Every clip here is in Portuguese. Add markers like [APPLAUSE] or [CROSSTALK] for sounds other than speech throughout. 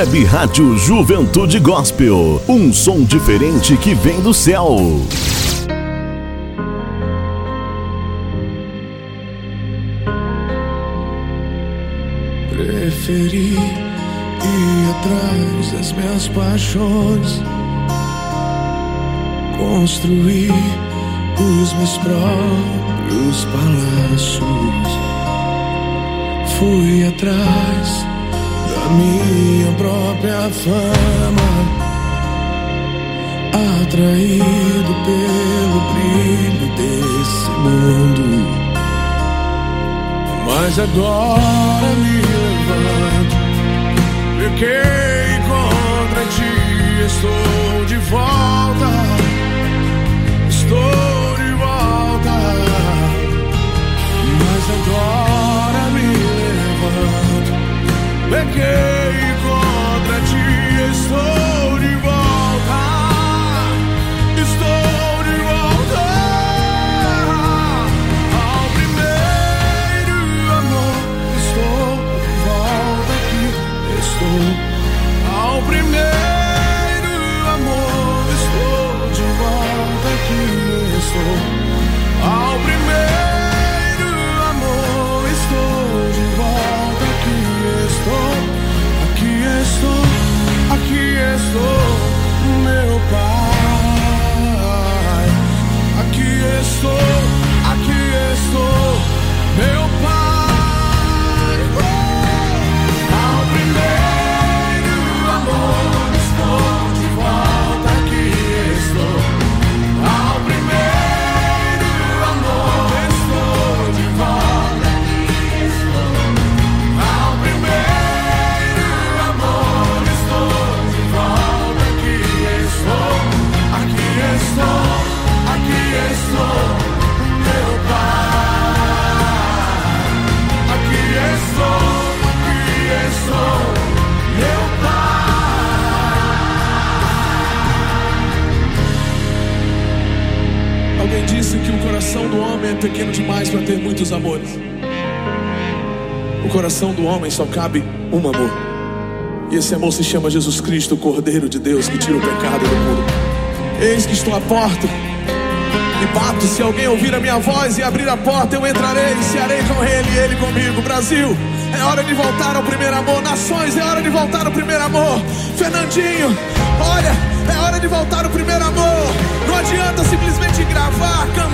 Web Rádio Juventude Gospel. Um som diferente que vem do céu. Preferi ir atrás das minhas paixões, construir os meus próprios palácios. Fui atrás minha própria fama, atraído pelo brilho desse mundo. Mas agora me levanto, pequei contra ti, estou de volta, pequei contra ti, estou de volta, estou de volta. Ao primeiro amor, estou de volta aqui, estou. Ao primeiro amor, estou de volta aqui, estou. Estou, meu pai. Aqui estou, aqui estou, meu pai. O coração do homem é pequeno demais para ter muitos amores. O coração do homem só cabe um amor. E esse amor se chama Jesus Cristo, o Cordeiro de Deus que tira o pecado do mundo. Eis que estou à porta e bato. Se alguém ouvir a minha voz e abrir a porta, eu entrarei e cearei com ele e ele comigo. Brasil, é hora de voltar ao primeiro amor. Nações, é hora de voltar ao primeiro amor. Fernandinho, olha, é hora de voltar ao primeiro amor. Não adianta simplesmente gravar, cantar,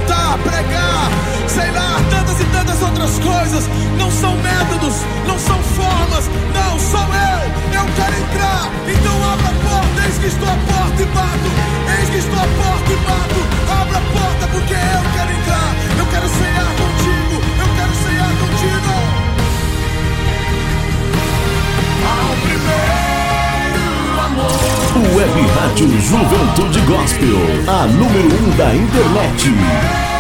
coisas. Não são métodos, não são formas, não, sou eu. Eu quero entrar, então abra a porta. Eis que estou à porta e bato. Eis que estou à porta e bato. Abra a porta porque eu quero entrar. Eu quero cear contigo. Eu quero cear contigo. Ao primeiro amor. Web Rádio Juventude Gospel. A número 1 um da internet.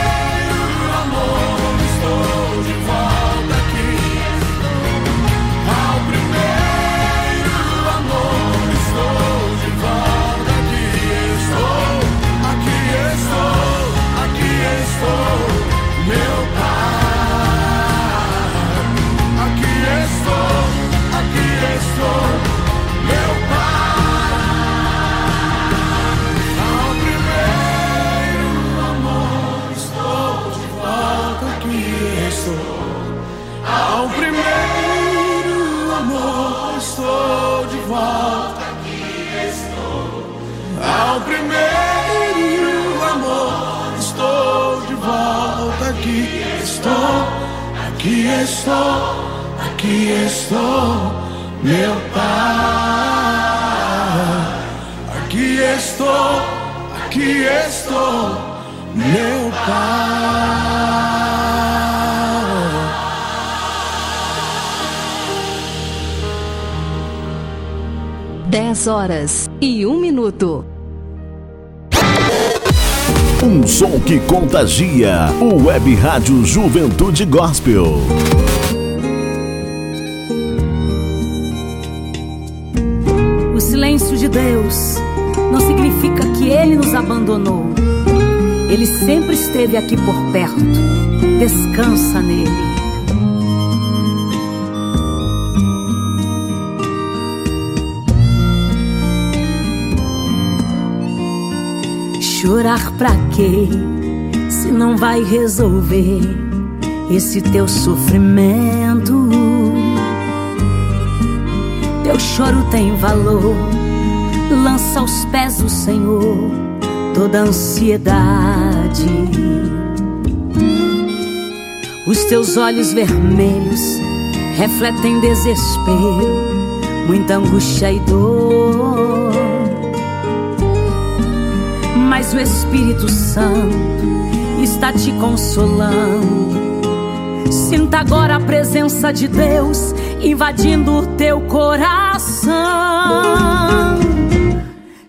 Aqui estou. Aqui estou, meu pai. Aqui estou, aqui estou, meu pai. Dez horas e um minuto. Som que contagia. O Web Rádio Juventude Gospel. O silêncio de Deus não significa que Ele nos abandonou. Ele sempre esteve aqui por perto. Descansa nele. Chorar pra quê? Se não vai resolver esse teu sofrimento. Teu choro tem valor. Lança aos pés do Senhor toda ansiedade. Os teus olhos vermelhos refletem desespero, muita angústia e dor. Mas o Espírito Santo está te consolando. Sinta agora a presença de Deus invadindo o teu coração.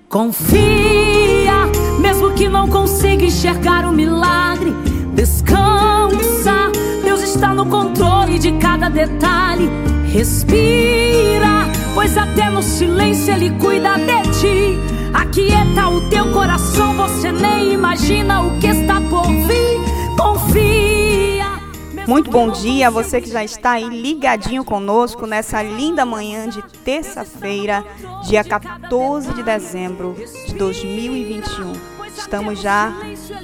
Confia, mesmo que não consiga enxergar o milagre. Descansa, Deus está no controle de cada detalhe. Respira, pois até no silêncio Ele cuida de ti. Aquieta o teu coração, você nem imagina o que está por vir. Confia. Muito bom dia a você que já está aí ligadinho conosco nessa linda manhã de terça-feira, dia 14 de dezembro de 2021. Estamos já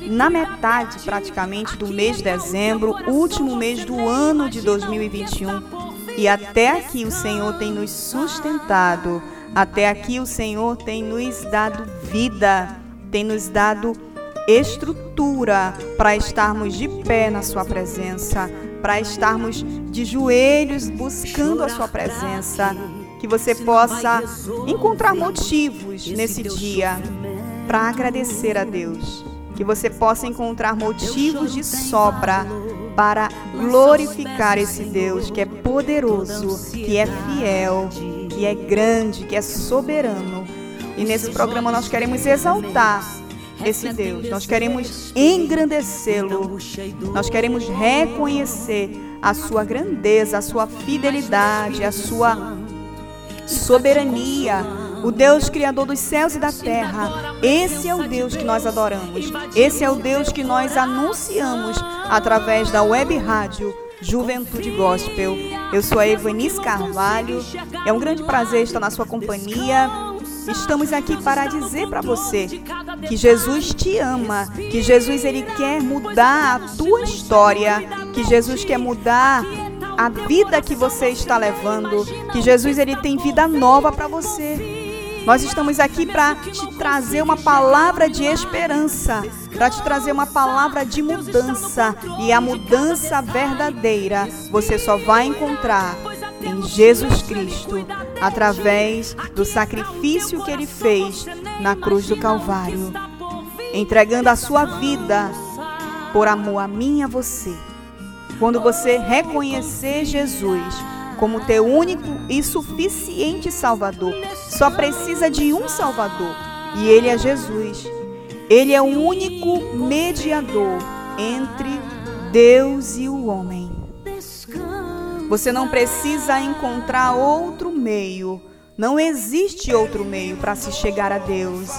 na metade praticamente do mês de dezembro, último mês do ano de 2021. E até aqui o Senhor tem nos sustentado, até aqui o Senhor tem nos dado vida, tem nos dado estrutura para estarmos de pé na Sua presença, para estarmos de joelhos buscando a Sua presença. Que você possa encontrar motivos nesse dia para agradecer a Deus. Que você possa encontrar motivos de sobra para glorificar esse Deus que é poderoso, que é fiel, que é grande, que é soberano. E nesse programa nós queremos exaltar esse Deus. Nós queremos engrandecê-lo. Nós queremos reconhecer a sua grandeza, a sua fidelidade, a sua soberania. O Deus criador dos céus e da terra. Esse é o Deus que nós adoramos. Esse é o Deus que nós anunciamos através da web rádio Juventude Gospel. Eu sou a Evanice Carvalho. É um grande prazer estar na sua companhia. Estamos aqui para dizer para você que Jesus te ama, que Jesus ele quer mudar a tua história, que Jesus quer mudar a vida que você está levando, que Jesus ele tem vida nova para você. Nós estamos aqui para te trazer uma palavra de esperança, para te trazer uma palavra de mudança. E a mudança verdadeira você só vai encontrar em Jesus Cristo, através do sacrifício que ele fez na cruz do Calvário, entregando a sua vida por amor a mim e a você. Quando você reconhecer Jesus como teu único e suficiente Salvador, só precisa de um Salvador, e ele é Jesus. Ele é o único mediador entre Deus e o homem. Você não precisa encontrar outro meio. Não existe outro meio para se chegar a Deus.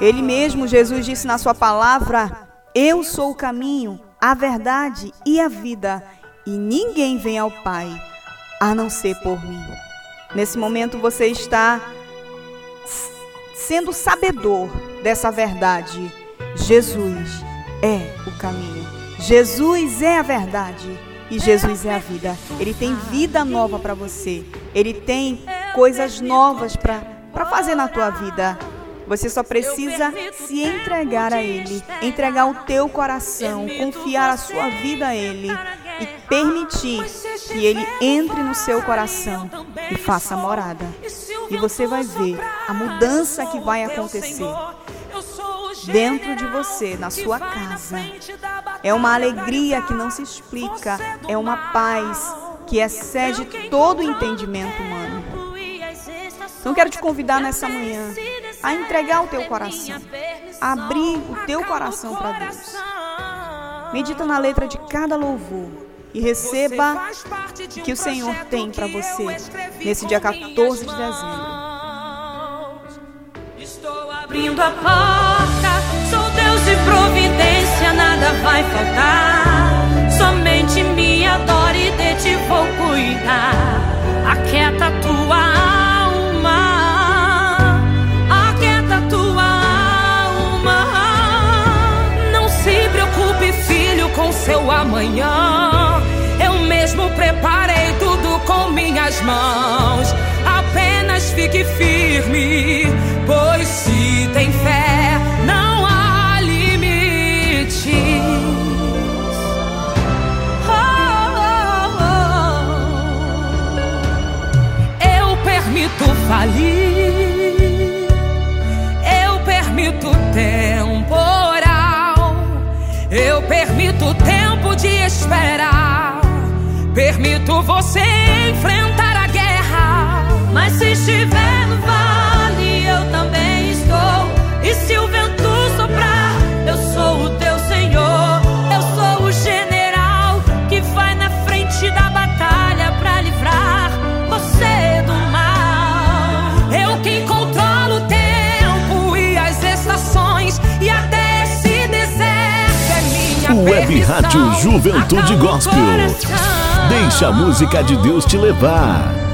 Ele mesmo, Jesus disse na sua palavra: Eu sou o caminho, a verdade e a vida, e ninguém vem ao Pai a não ser por mim. Nesse momento você está sendo sabedor dessa verdade. Jesus é o caminho. Jesus é a verdade e Jesus é a vida. Ele tem vida nova para você. Ele tem coisas novas para fazer na tua vida. Você só precisa se entregar a Ele, entregar o teu coração, confiar a sua vida a Ele e permitir que Ele entre no seu coração e faça morada. E você vai ver a mudança que vai acontecer dentro de você, na sua casa. É uma alegria que não se explica, é uma paz que excede todo o entendimento humano. Então quero te convidar nessa manhã a entregar o teu coração, a abrir o teu coração para Deus. Medita na letra de cada louvor e receba o que o Senhor tem para você nesse dia 14 de dezembro. Estou abrindo a porta, sou Deus de providência, nada vai faltar. Somente me adore e de ti vou cuidar. Aquieta tua alma. aqueça tua alma. Não se preocupe, filho, com seu amanhã. Preparei tudo com minhas mãos. Apenas fique firme, pois se tem fé, não há limites. Oh, oh, oh. Eu permito falir, permito você enfrentar a guerra. Mas se estiver no vale, eu também estou. E se o vento soprar, eu sou o teu Senhor. Eu sou o general que vai na frente da batalha pra livrar você do mal. Eu quem controlo o tempo e as estações e até esse deserto é minha Web permissão. Rádio Juventude Gospel. Deixa a música de Deus te levar.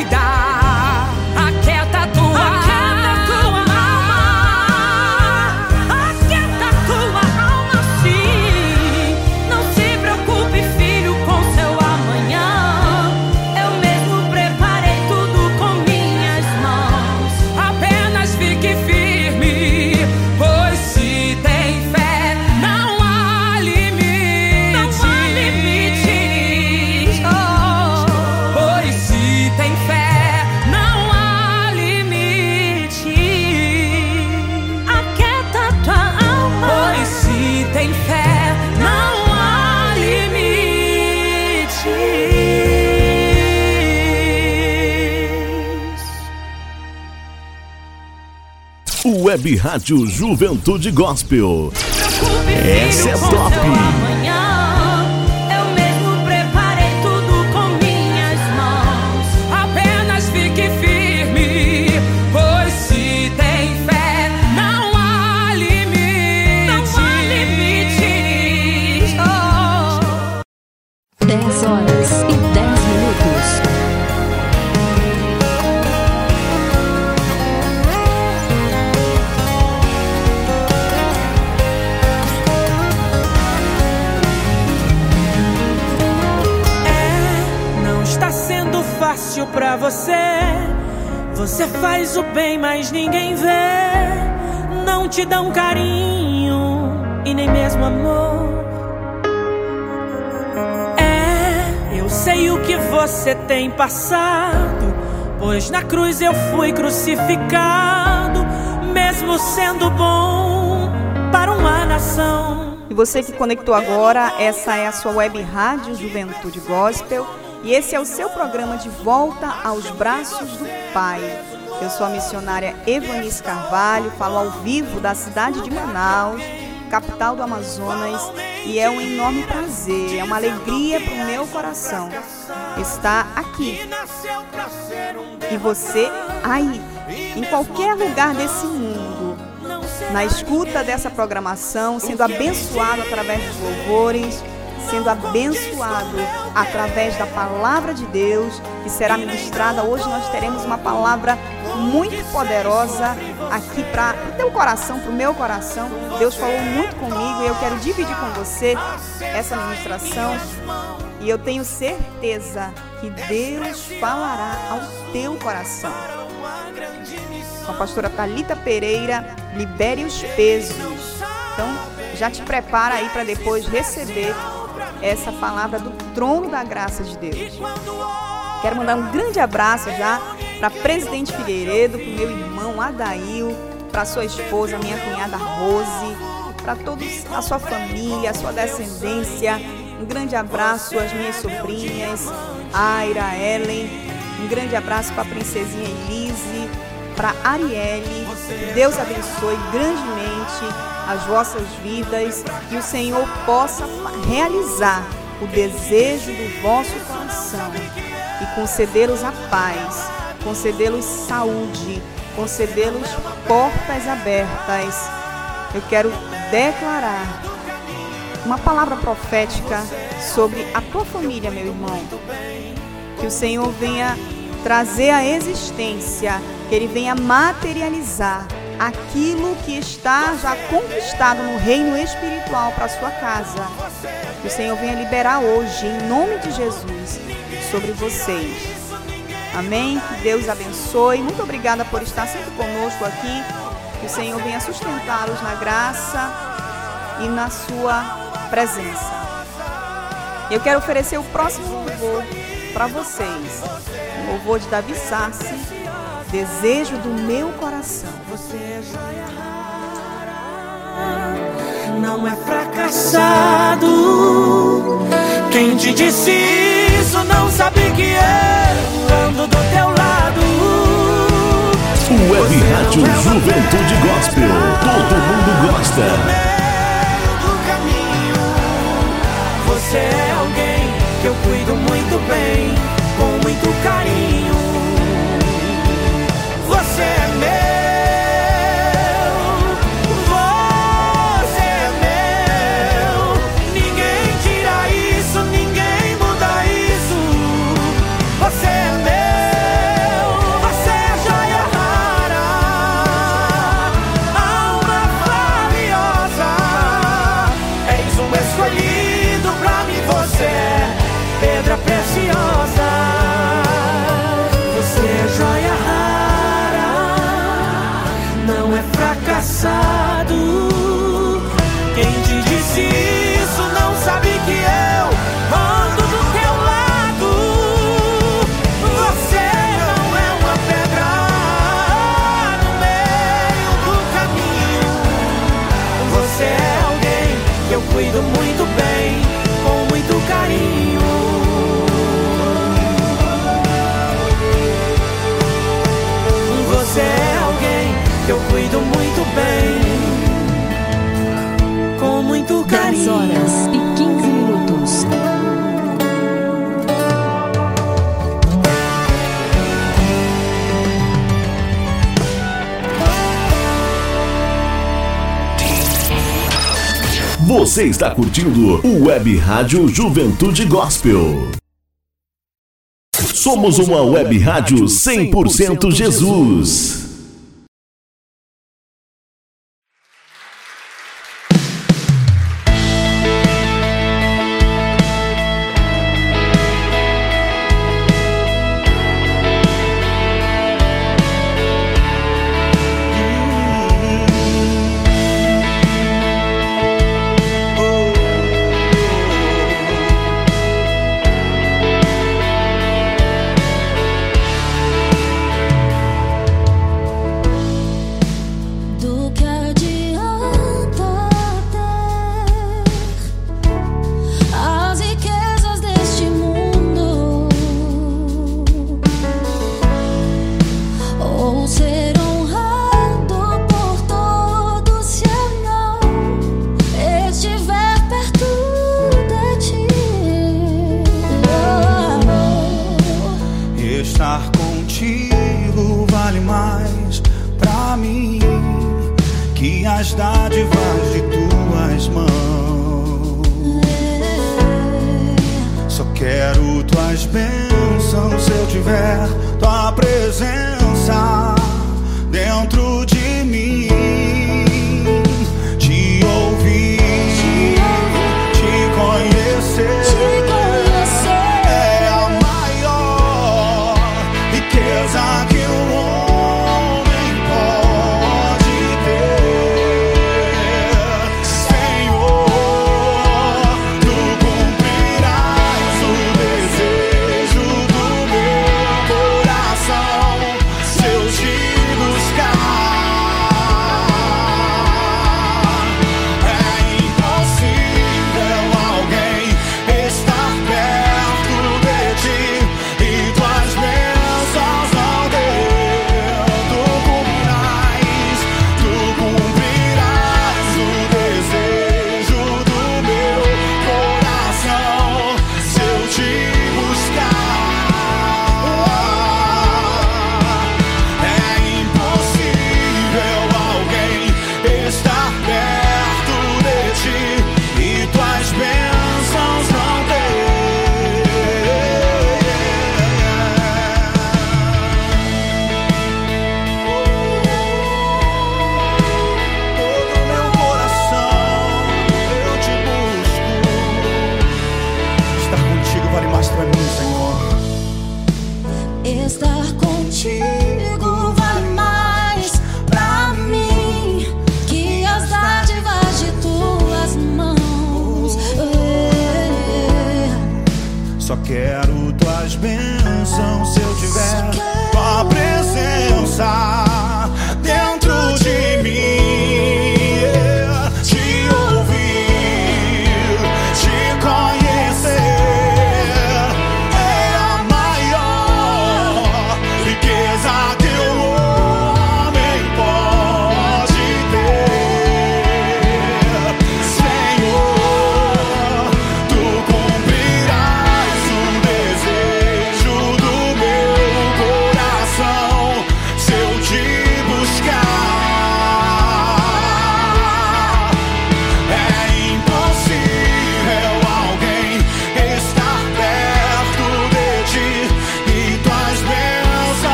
Cuidar. Web Rádio Juventude Gospel. Essa é top. Te dão carinho e nem mesmo amor. É, eu sei o que você tem passado. Pois na cruz eu fui crucificado, mesmo sendo bom para uma nação. E você que conectou agora, essa é a sua web rádio Juventude Gospel e esse é o seu programa de volta aos braços do Pai. Eu sou a missionária Evanice Carvalho, falo ao vivo da cidade de Manaus, capital do Amazonas, e é um enorme prazer, é uma alegria para o meu coração estar aqui. E você aí, em qualquer lugar desse mundo, na escuta dessa programação, sendo abençoado através dos louvores, sendo abençoado através da palavra de Deus que será ministrada. Hoje nós teremos uma palavra muito poderosa aqui para o teu coração, para o meu coração. Deus falou muito comigo e eu quero dividir com você essa ministração. E eu tenho certeza que Deus falará ao teu coração. Com a pastora Talita Pereira, libere os pesos. Então, já te prepara aí para depois receber essa palavra do trono da graça de Deus. Quero mandar um grande abraço já para Presidente Figueiredo, para meu irmão Adail, para sua esposa, minha cunhada Rose, para todos a sua família, a sua descendência. Um grande abraço às minhas sobrinhas, Aira, Ellen. Um grande abraço para a princesinha Elise, para Arielle. Deus abençoe grandemente as vossas vidas, que o Senhor possa realizar o desejo do vosso coração e concedê-los a paz, concedê-los saúde, concedê-los portas abertas. Eu quero declarar uma palavra profética sobre a tua família, meu irmão. Que o Senhor venha trazer a existência, que Ele venha materializar aquilo que está já conquistado no reino espiritual para a sua casa. Que o Senhor venha liberar hoje, em nome de Jesus, sobre vocês. Amém? Que Deus abençoe. Muito obrigada por estar sempre conosco aqui. Que o Senhor venha sustentá-los na graça e na sua presença. Eu quero oferecer o próximo louvor para vocês. O louvor de Davi Sassi, Desejo do meu coração. Você é joia rara, não é fracassado. Quem te disse isso não sabe que eu ando do teu lado. Web Rádio Juventude Gospel. Todo mundo gosta. do caminho. Você é alguém que eu cuido muito bem, com muito carinho. Você é alguém que eu cuido muito bem, com muito 10 carinho. horas e 15 minutos. Você está curtindo o Web Rádio Juventude Gospel. Somos uma web rádio 100% Jesus.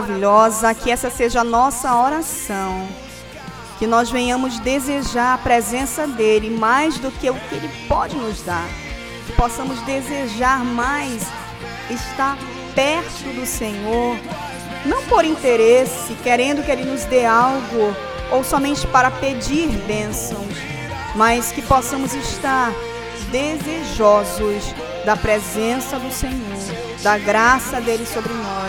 maravilhosa, que essa seja a nossa oração. Que nós venhamos desejar a presença dele mais do que o que ele pode nos dar. Que possamos desejar mais estar perto do Senhor, não por interesse, querendo que ele nos dê algo ou somente para pedir bênçãos, mas que possamos estar desejosos da presença do Senhor, da graça dele sobre nós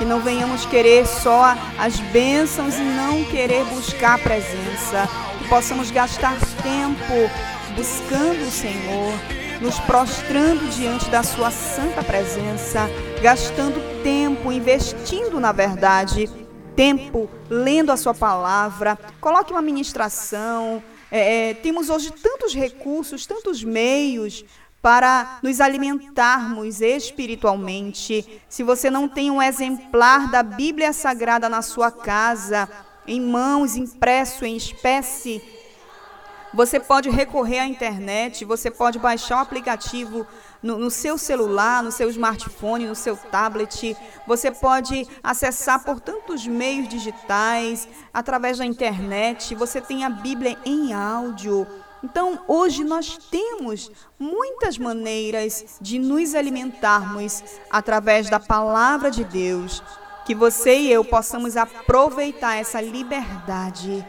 que não venhamos querer só as bênçãos e não querer buscar a presença, que possamos gastar tempo buscando o Senhor, nos prostrando diante da Sua santa presença, gastando tempo, investindo na verdade, tempo lendo a Sua palavra. Coloque uma ministração. É, é temos hoje tantos recursos, tantos meios para nos alimentarmos espiritualmente. Se você não tem um exemplar da Bíblia Sagrada na sua casa, em mãos, impresso em espécie, você pode recorrer à internet, você pode baixar o aplicativo no, no, seu celular, no seu smartphone, no seu tablet. Você pode acessar por tantos meios digitais, através da internet. Você tem a Bíblia em áudio. Então, hoje nós temos muitas maneiras de nos alimentarmos através da palavra de Deus. Que você e eu possamos aproveitar essa liberdade,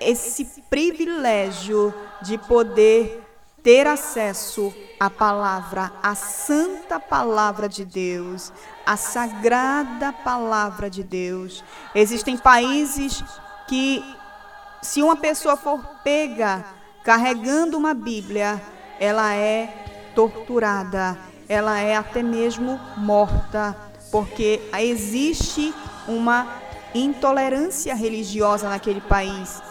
esse privilégio de poder ter acesso à palavra, à santa palavra de Deus, à sagrada palavra de Deus. Existem países que, se uma pessoa for pega carregando uma Bíblia, ela é torturada, ela é até mesmo morta, porque existe uma intolerância religiosa naquele país.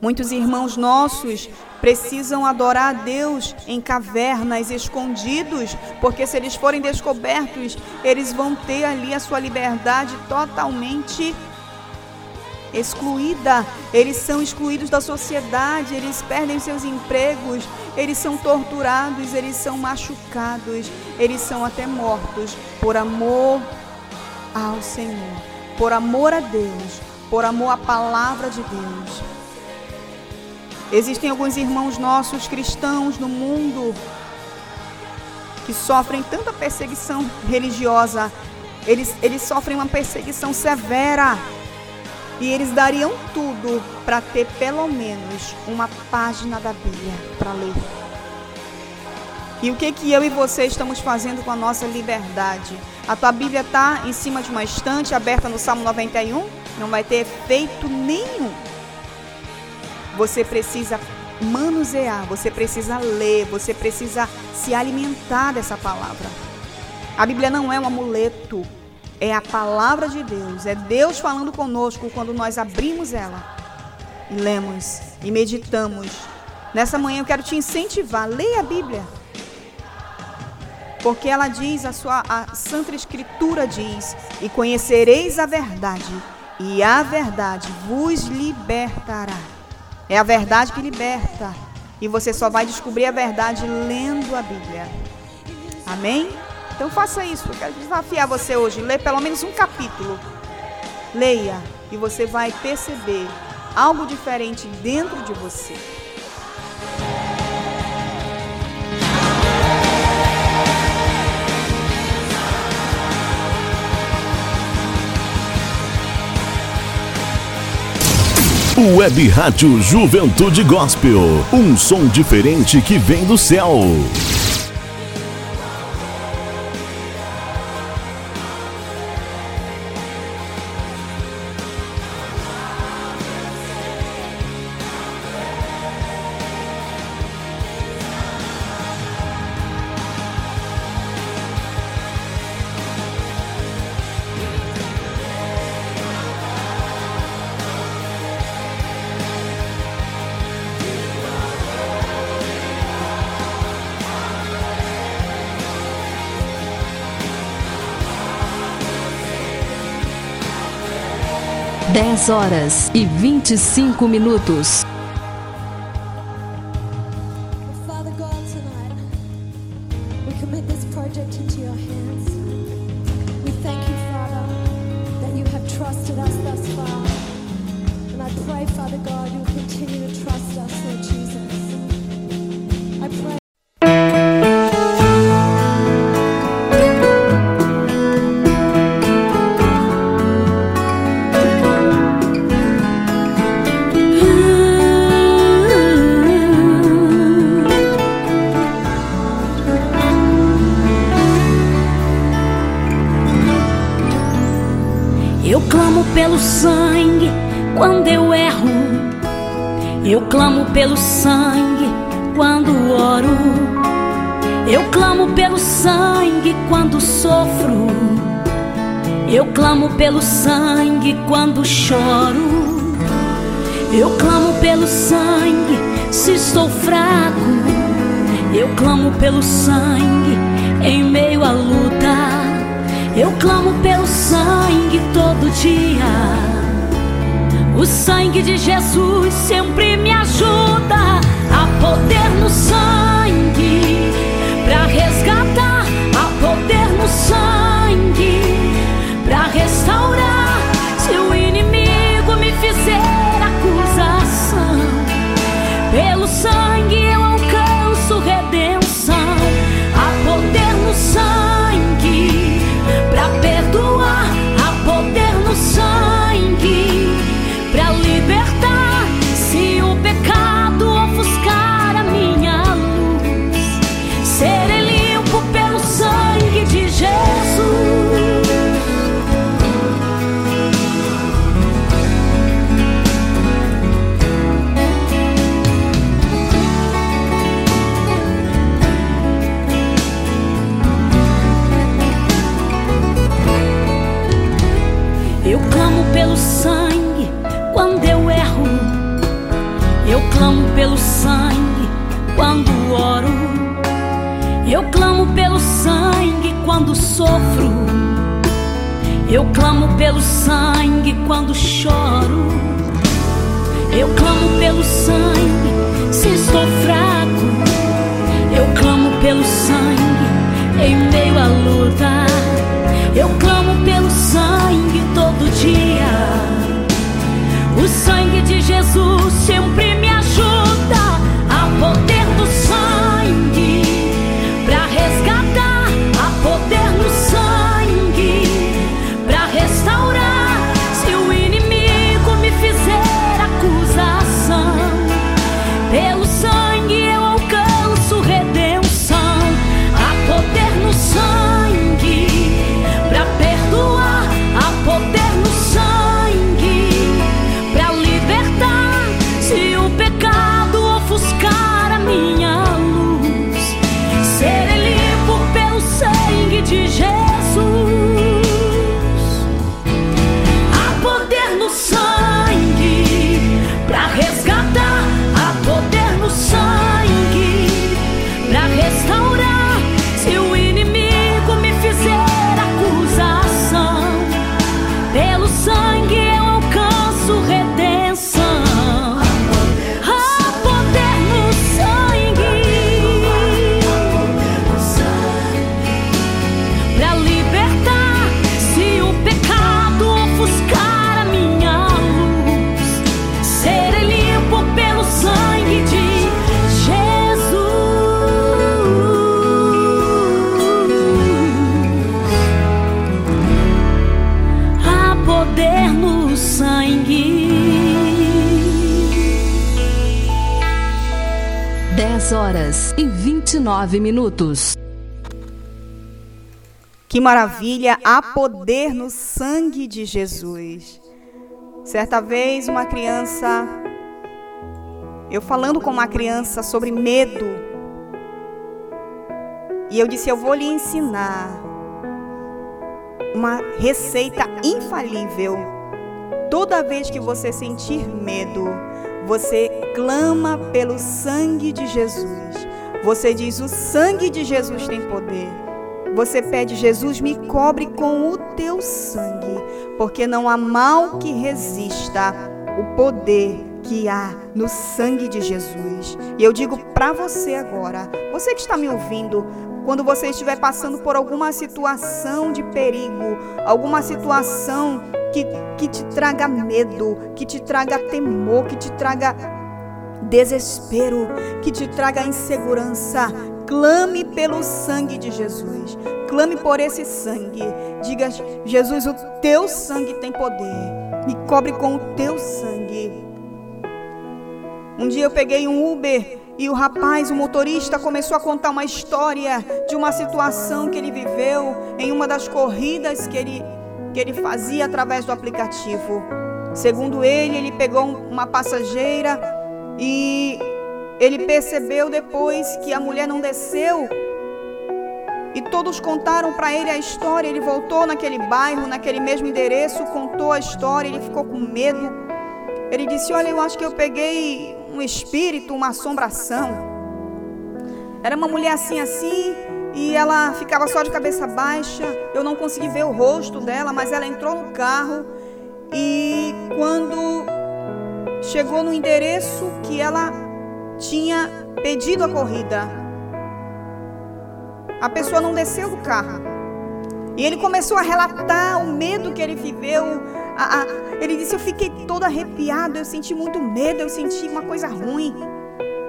Muitos irmãos nossos precisam adorar a Deus em cavernas, escondidos, porque se eles forem descobertos, eles vão ter ali a sua liberdade totalmente excluída. Eles são excluídos da sociedade, eles perdem seus empregos, eles são torturados, eles são machucados, eles são até mortos por amor ao Senhor, por amor a Deus, por amor à palavra de Deus. Existem alguns irmãos nossos cristãos no mundo que sofrem tanta perseguição religiosa, eles, eles sofrem uma perseguição severa e eles dariam tudo para ter pelo menos uma página da Bíblia para ler. E o que que eu e você estamos fazendo com a nossa liberdade? A tua Bíblia está em cima de uma estante aberta no Salmo 91? Não vai ter efeito nenhum. Você precisa manusear, você precisa ler, você precisa se alimentar dessa palavra. A Bíblia não é um amuleto, é a palavra de Deus, é Deus falando conosco quando nós abrimos ela e lemos e meditamos. Nessa manhã eu quero te incentivar, leia a Bíblia. Porque ela diz, a sua a Santa Escritura diz: "E conhecereis a verdade, e a verdade vos libertará". É a verdade que liberta. E você só vai descobrir a verdade lendo a Bíblia. Amém? Então faça isso. Eu quero desafiar você hoje. Lê pelo menos um capítulo. Leia e você vai perceber algo diferente dentro de você. Web Rádio Juventude Gospel. Um som diferente que vem do céu. Dez horas e vinte e cinco minutos. Quando choro. Eu clamo pelo sangue se estou fraco. Eu clamo pelo sangue em meio à luta. Eu clamo pelo sangue todo dia. O sangue de Jesus sempre me ajuda a poder no sangue para resgatar, a poder no sangue para restaurar. Que maravilha, há poder no sangue de Jesus. Certa vez, uma criança, eu falando com uma criança sobre medo, e eu disse: Eu vou lhe ensinar uma receita infalível. Toda vez que você sentir medo, você clama pelo sangue de Jesus. Você diz: O sangue de Jesus tem poder. Você pede, Jesus, me cobre com o teu sangue, porque não há mal que resista o poder que há no sangue de Jesus. E eu digo para você agora, você que está me ouvindo, quando você estiver passando por alguma situação de perigo, alguma situação que, que te traga medo, que te traga temor, que te traga desespero, que te traga insegurança, clame pelo sangue de Jesus. Clame por esse sangue. Diga, Jesus, o teu sangue tem poder. Me cobre com o teu sangue. Um dia eu peguei um Uber e o rapaz, o motorista, começou a contar uma história de uma situação que ele viveu em uma das corridas que ele, que ele fazia através do aplicativo. Segundo ele, ele pegou uma passageira e ele percebeu depois que a mulher não desceu. E todos contaram para ele a história. Ele voltou naquele bairro, naquele mesmo endereço, contou a história. Ele ficou com medo. Ele disse: Olha, eu acho que eu peguei um espírito, uma assombração. Era uma mulher assim, assim, e ela ficava só de cabeça baixa. Eu não consegui ver o rosto dela, mas ela entrou no carro e quando chegou no endereço que ela tinha pedido a corrida, a pessoa não desceu do carro. E ele começou a relatar o medo que ele viveu. A, a, ele disse: Eu fiquei todo arrepiado, eu senti muito medo, eu senti uma coisa ruim.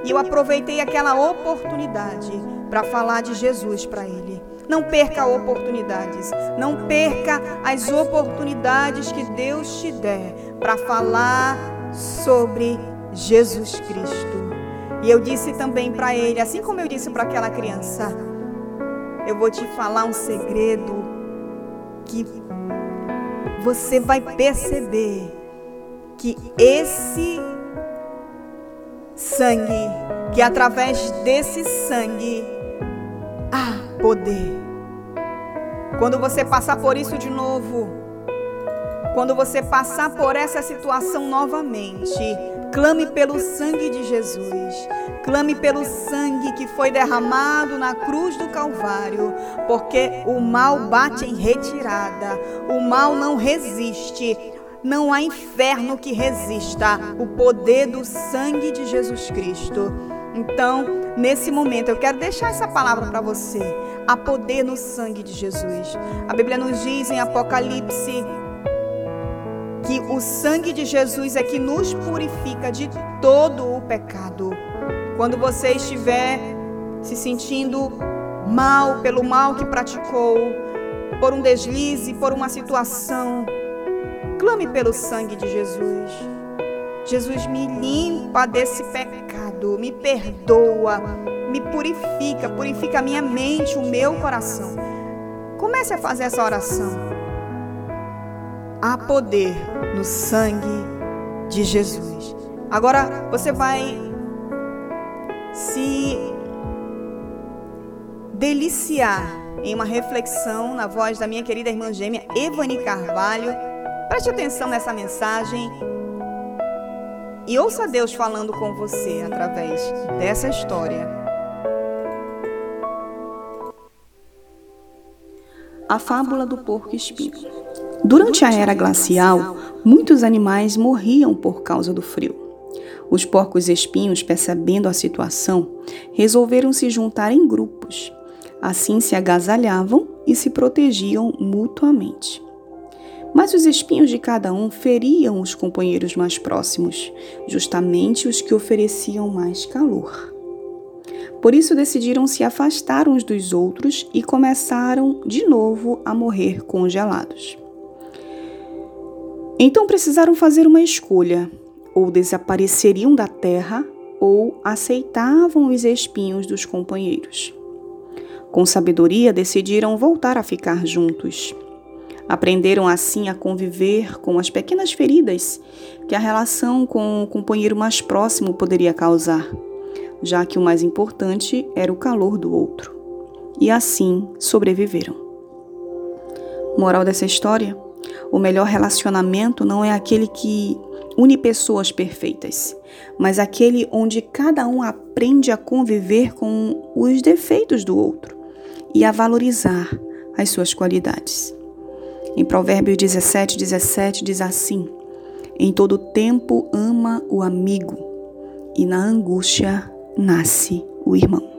E eu aproveitei aquela oportunidade para falar de Jesus para ele. Não perca oportunidades. Não perca as oportunidades que Deus te der para falar sobre Jesus Cristo. E eu disse também para ele, assim como eu disse para aquela criança, eu vou te falar um segredo que você vai perceber que esse sangue, que através desse sangue há poder. Quando você passar por isso de novo, quando você passar por essa situação novamente, clame pelo sangue de Jesus. Clame pelo sangue que foi derramado na cruz do Calvário, porque o mal bate em retirada, o mal não resiste. Não há inferno que resista o poder do sangue de Jesus Cristo. Então, nesse momento, eu quero deixar essa palavra para você. Há poder no sangue de Jesus. A Bíblia nos diz em Apocalipse que o sangue de Jesus é que nos purifica de todo o pecado. Quando você estiver se sentindo mal pelo mal que praticou, por um deslize, por uma situação, Clame pelo sangue de Jesus. Jesus me limpa desse pecado, me perdoa, me purifica, purifica a minha mente, o meu coração. Comece a fazer essa oração. Há poder no sangue de Jesus. Agora você vai se deliciar em uma reflexão na voz da minha querida irmã gêmea Evani Carvalho Preste atenção nessa mensagem e ouça Deus falando com você através dessa história. A fábula do porco espinho. Durante a era glacial, muitos animais morriam por causa do frio. Os porcos espinhos, percebendo a situação, resolveram se juntar em grupos. Assim se agasalhavam e se protegiam mutuamente. Mas os espinhos de cada um feriam os companheiros mais próximos, justamente os que ofereciam mais calor. Por isso decidiram se afastar uns dos outros e começaram de novo a morrer congelados. Então precisaram fazer uma escolha: ou desapareceriam da terra ou aceitavam os espinhos dos companheiros. Com sabedoria, decidiram voltar a ficar juntos. Aprenderam assim a conviver com as pequenas feridas que a relação com o companheiro mais próximo poderia causar, já que o mais importante era o calor do outro. E assim sobreviveram. Moral dessa história: o melhor relacionamento não é aquele que une pessoas perfeitas, mas aquele onde cada um aprende a conviver com os defeitos do outro e a valorizar as suas qualidades. Em Provérbios 17, 17 diz assim: Em todo tempo ama o amigo, e na angústia nasce o irmão.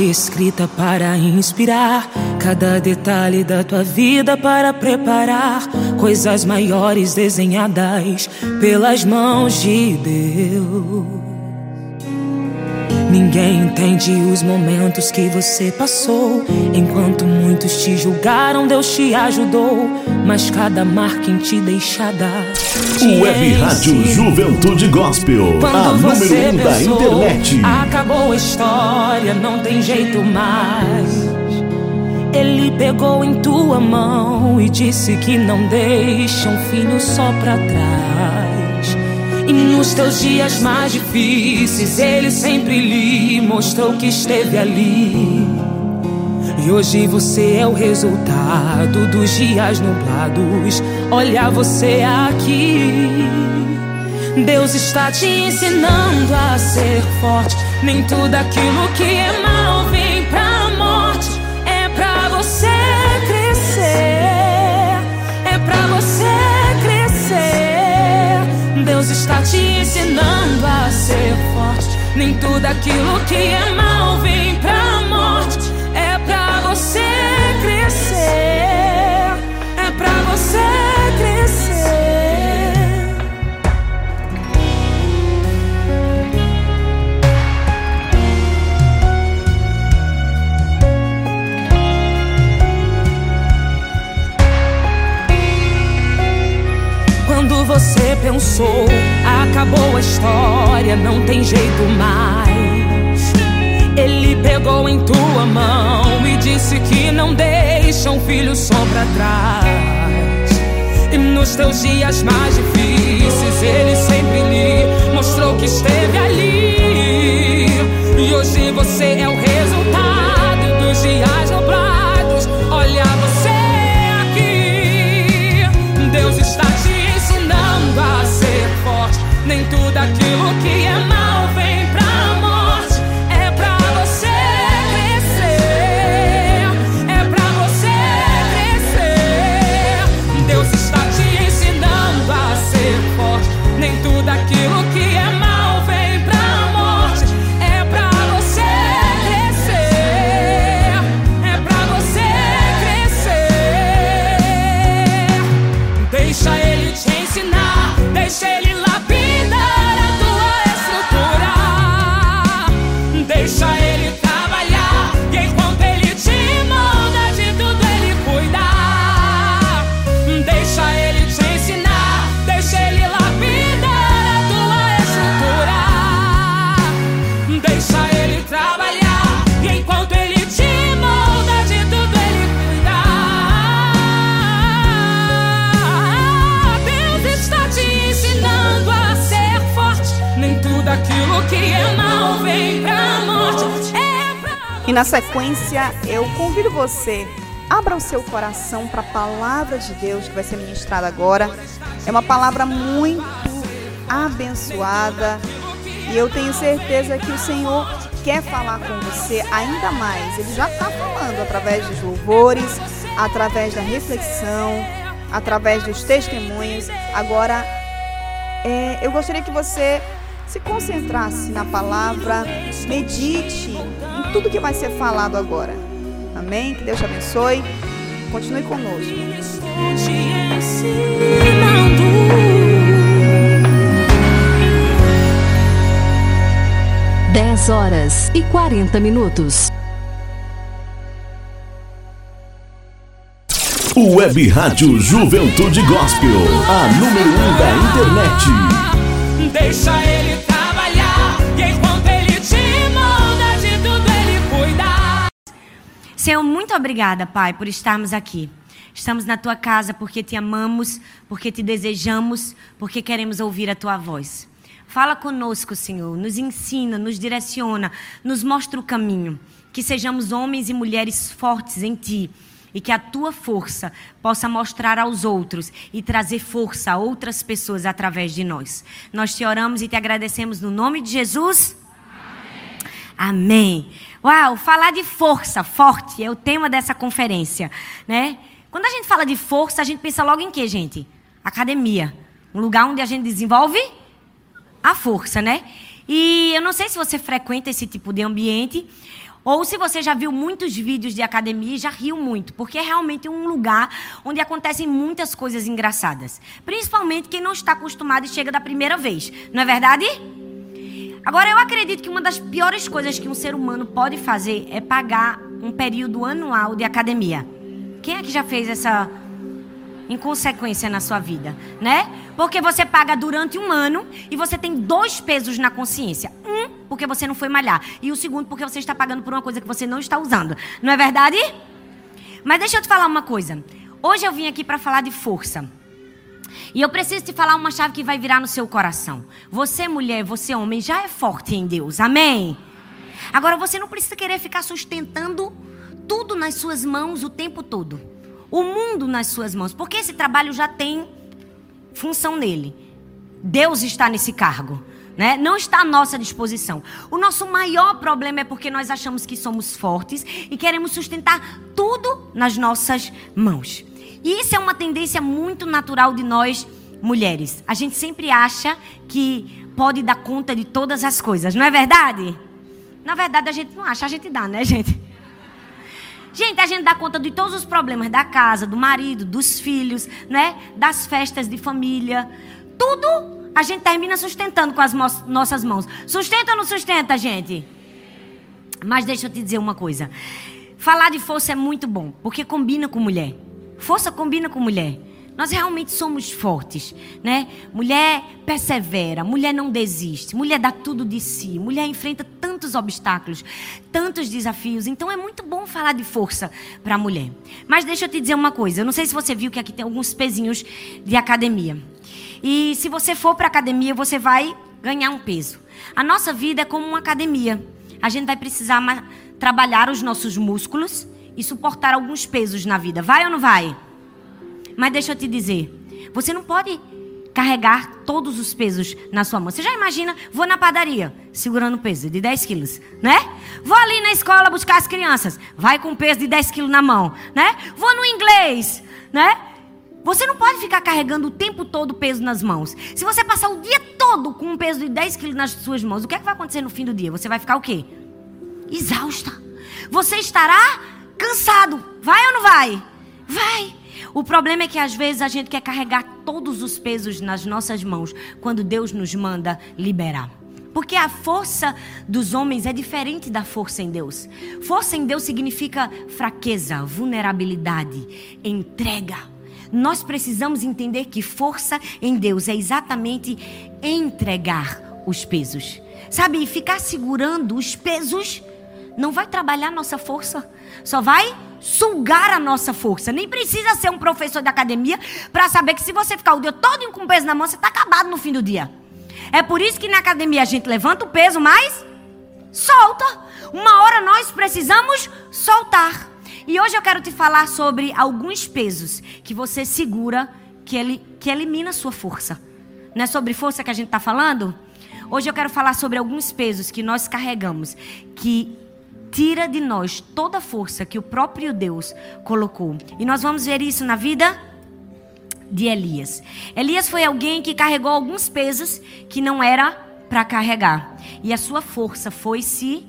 Foi escrita para inspirar cada detalhe da tua vida para preparar coisas maiores desenhadas pelas mãos de Deus. Ninguém entende os momentos que você passou. Enquanto muitos te julgaram, Deus te ajudou. Mas cada marca em ti deixada. O Web Rádio Juventude Gospel, Quando a número um da internet. Acabou a história, não tem jeito mais. Ele pegou em tua mão e disse que não deixa um filho só pra trás. E nos teus dias mais difíceis, ele sempre lhe mostrou que esteve ali. E hoje você é o resultado dos dias nublados. Olha você aqui. Deus está te ensinando a ser forte. Nem tudo aquilo que é mal vem pra morte. É pra você crescer. É pra você crescer. Deus está te ensinando a ser forte. Nem tudo aquilo que é mal vem pra morte. É pra você crescer. É pra você você pensou, acabou a história, não tem jeito mais. Ele pegou em tua mão e disse que não deixa um filho só pra trás. E nos teus dias mais difíceis, ele sempre lhe mostrou que esteve ali. E hoje você é o resultado dos dias Nem tudo aquilo que é E na sequência, eu convido você, abra o seu coração para a palavra de Deus que vai ser ministrada agora. É uma palavra muito abençoada e eu tenho certeza que o Senhor quer falar com você ainda mais. Ele já está falando através dos louvores, através da reflexão, através dos testemunhos. Agora, é, eu gostaria que você se concentrasse na palavra, medite em tudo que vai ser falado agora. Amém? Que Deus te abençoe. Continue conosco. Estou te ensinando. 10 horas e 40 minutos. O Web Rádio Juventude Gospel, a número um da internet. Deixa ele Senhor, muito obrigada, Pai, por estarmos aqui. Estamos na tua casa porque te amamos, porque te desejamos, porque queremos ouvir a tua voz. Fala conosco, Senhor, nos ensina, nos direciona, nos mostra o caminho. Que sejamos homens e mulheres fortes em ti e que a tua força possa mostrar aos outros e trazer força a outras pessoas através de nós. Nós te oramos e te agradecemos no nome de Jesus. Amém. Uau, falar de força, forte, é o tema dessa conferência, né? Quando a gente fala de força, a gente pensa logo em quê, gente? Academia. Um lugar onde a gente desenvolve a força, né? E eu não sei se você frequenta esse tipo de ambiente ou se você já viu muitos vídeos de academia e já riu muito, porque é realmente um lugar onde acontecem muitas coisas engraçadas. Principalmente quem não está acostumado e chega da primeira vez. Não é verdade? Agora, eu acredito que uma das piores coisas que um ser humano pode fazer é pagar um período anual de academia. Quem é que já fez essa inconsequência na sua vida, né? Porque você paga durante um ano e você tem dois pesos na consciência. Um, porque você não foi malhar. E o segundo, porque você está pagando por uma coisa que você não está usando. Não é verdade? Mas deixa eu te falar uma coisa. Hoje eu vim aqui para falar de força. E eu preciso te falar uma chave que vai virar no seu coração. Você, mulher, você, homem, já é forte em Deus. Amém? Agora você não precisa querer ficar sustentando tudo nas suas mãos o tempo todo. O mundo nas suas mãos. Porque esse trabalho já tem função nele. Deus está nesse cargo. Né? Não está à nossa disposição. O nosso maior problema é porque nós achamos que somos fortes e queremos sustentar tudo nas nossas mãos. E isso é uma tendência muito natural de nós mulheres. A gente sempre acha que pode dar conta de todas as coisas, não é verdade? Na verdade, a gente não acha, a gente dá, né, gente? Gente, a gente dá conta de todos os problemas da casa, do marido, dos filhos, né? Das festas de família. Tudo a gente termina sustentando com as nossas mãos. Sustenta ou não sustenta, gente? Mas deixa eu te dizer uma coisa. Falar de força é muito bom, porque combina com mulher. Força combina com mulher. Nós realmente somos fortes, né? Mulher persevera, mulher não desiste, mulher dá tudo de si, mulher enfrenta tantos obstáculos, tantos desafios. Então é muito bom falar de força para a mulher. Mas deixa eu te dizer uma coisa, eu não sei se você viu que aqui tem alguns pezinhos de academia. E se você for para academia, você vai ganhar um peso. A nossa vida é como uma academia. A gente vai precisar trabalhar os nossos músculos e suportar alguns pesos na vida. Vai ou não vai? Mas deixa eu te dizer, você não pode carregar todos os pesos na sua mão. Você já imagina, vou na padaria, segurando peso de 10 quilos, né? Vou ali na escola buscar as crianças, vai com peso de 10 quilos na mão, né? Vou no inglês, né? Você não pode ficar carregando o tempo todo peso nas mãos. Se você passar o dia todo com um peso de 10 quilos nas suas mãos, o que é que vai acontecer no fim do dia? Você vai ficar o quê? Exausta. Você estará cansado. Vai ou não vai? Vai. O problema é que às vezes a gente quer carregar todos os pesos nas nossas mãos quando Deus nos manda liberar. Porque a força dos homens é diferente da força em Deus. Força em Deus significa fraqueza, vulnerabilidade, entrega. Nós precisamos entender que força em Deus é exatamente entregar os pesos. Sabe, ficar segurando os pesos não vai trabalhar nossa força, só vai sugar a nossa força. Nem precisa ser um professor de academia para saber que se você ficar o dia todo com peso na mão, você está acabado no fim do dia. É por isso que na academia a gente levanta o peso, mas solta. Uma hora nós precisamos soltar. E hoje eu quero te falar sobre alguns pesos que você segura que, ele, que elimina a sua força. Não é sobre força que a gente está falando? Hoje eu quero falar sobre alguns pesos que nós carregamos que tira de nós toda a força que o próprio Deus colocou. E nós vamos ver isso na vida de Elias. Elias foi alguém que carregou alguns pesos que não era para carregar. E a sua força foi se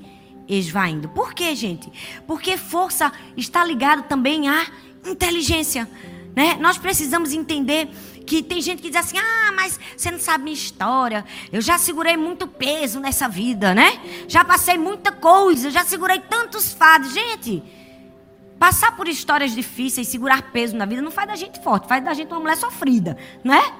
esvaindo. Por quê, gente? Porque força está ligada também à inteligência. Né? Nós precisamos entender que tem gente que diz assim: ah, mas você não sabe minha história. Eu já segurei muito peso nessa vida, né? Já passei muita coisa, já segurei tantos fados. Gente, passar por histórias difíceis, segurar peso na vida, não faz da gente forte, faz da gente uma mulher sofrida, não é?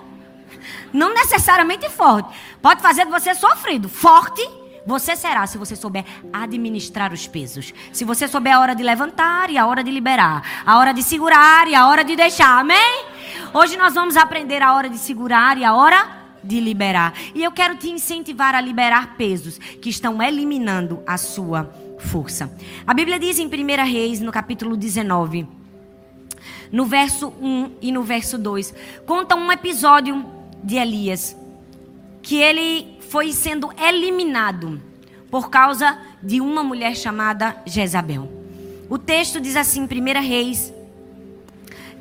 Não necessariamente forte. Pode fazer de você sofrido. Forte você será se você souber administrar os pesos. Se você souber a hora de levantar e a hora de liberar, a hora de segurar e a hora de deixar. Amém? Hoje nós vamos aprender a hora de segurar e a hora de liberar. E eu quero te incentivar a liberar pesos que estão eliminando a sua força. A Bíblia diz em 1 Reis, no capítulo 19, no verso 1 e no verso 2, conta um episódio de Elias que ele foi sendo eliminado por causa de uma mulher chamada Jezabel. O texto diz assim, 1 Reis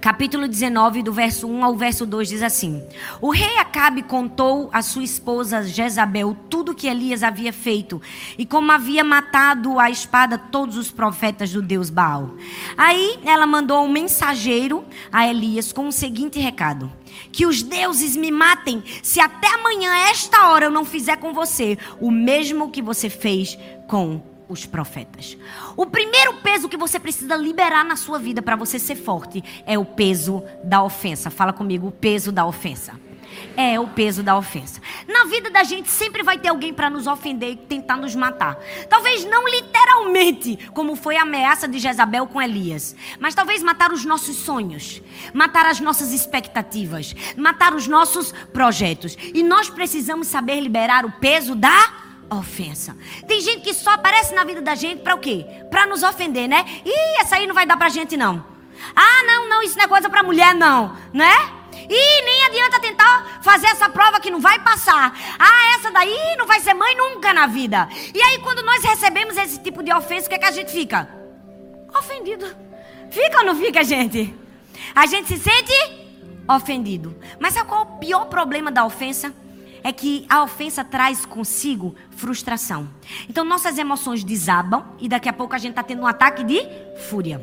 capítulo 19, do verso 1 ao verso 2, diz assim: O rei Acabe contou à sua esposa Jezabel tudo que Elias havia feito e como havia matado a espada todos os profetas do Deus Baal. Aí ela mandou um mensageiro a Elias com o seguinte recado: Que os deuses me matem se até amanhã, esta hora, eu não fizer com você o mesmo que você fez com os profetas. O primeiro peso que você precisa liberar na sua vida para você ser forte é o peso da ofensa. Fala comigo, o peso da ofensa. É o peso da ofensa. Na vida da gente sempre vai ter alguém para nos ofender e tentar nos matar. Talvez não literalmente, como foi a ameaça de Jezabel com Elias, mas talvez matar os nossos sonhos, matar as nossas expectativas, matar os nossos projetos. E nós precisamos saber liberar o peso da ofensa. Tem gente que só aparece na vida da gente para o quê? Para nos ofender, né? Ih, essa aí não vai dar pra gente não. Ah, não, não, isso não é coisa para mulher não, né? E nem adianta tentar fazer essa prova que não vai passar. Ah, essa daí não vai ser mãe nunca na vida. E aí, quando nós recebemos esse tipo de ofensa, o que, é que a gente fica? Ofendido. Fica ou não fica, gente? A gente se sente ofendido. Mas sabe qual é o pior problema da ofensa? É que a ofensa traz consigo frustração. Então nossas emoções desabam e daqui a pouco a gente está tendo um ataque de fúria.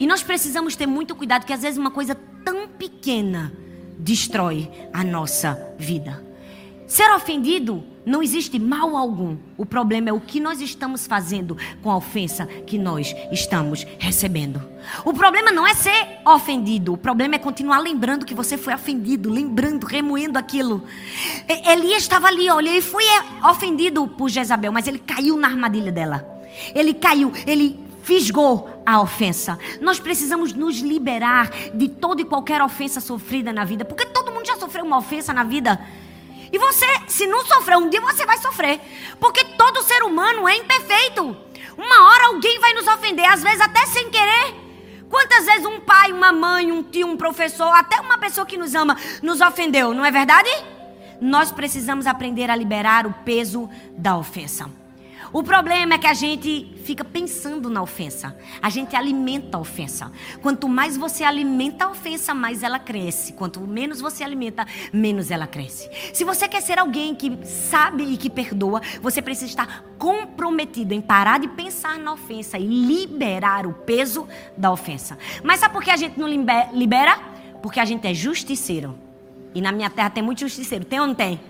E nós precisamos ter muito cuidado, que às vezes uma coisa tão pequena destrói a nossa vida. Ser ofendido não existe mal algum. O problema é o que nós estamos fazendo com a ofensa que nós estamos recebendo. O problema não é ser ofendido, o problema é continuar lembrando que você foi ofendido, lembrando, remoendo aquilo. Elias estava ali, olha, ele foi ofendido por Jezabel, mas ele caiu na armadilha dela. Ele caiu, ele fisgou a ofensa. Nós precisamos nos liberar de toda e qualquer ofensa sofrida na vida, porque todo mundo já sofreu uma ofensa na vida. E você, se não sofrer um dia, você vai sofrer. Porque todo ser humano é imperfeito. Uma hora alguém vai nos ofender, às vezes até sem querer. Quantas vezes um pai, uma mãe, um tio, um professor, até uma pessoa que nos ama, nos ofendeu, não é verdade? Nós precisamos aprender a liberar o peso da ofensa. O problema é que a gente fica pensando na ofensa. A gente alimenta a ofensa. Quanto mais você alimenta a ofensa, mais ela cresce. Quanto menos você alimenta, menos ela cresce. Se você quer ser alguém que sabe e que perdoa, você precisa estar comprometido em parar de pensar na ofensa e liberar o peso da ofensa. Mas sabe por que a gente não libera? Porque a gente é justiceiro. E na minha terra tem muito justiceiro. Tem ou não tem?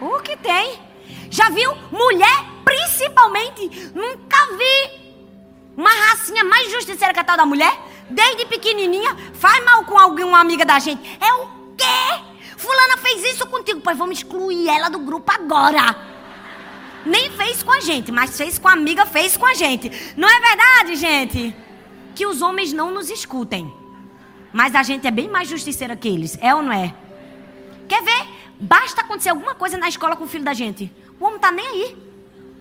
O que tem? Já viu? Mulher, principalmente, nunca vi uma racinha mais justiceira que a tal da mulher. Desde pequenininha, faz mal com alguma amiga da gente. É o quê? Fulana fez isso contigo, pois vamos excluir ela do grupo agora. Nem fez com a gente, mas fez com a amiga, fez com a gente. Não é verdade, gente? Que os homens não nos escutem. Mas a gente é bem mais justiceira que eles, é ou não é? Quer ver? Basta acontecer alguma coisa na escola com o filho da gente. O homem tá nem aí.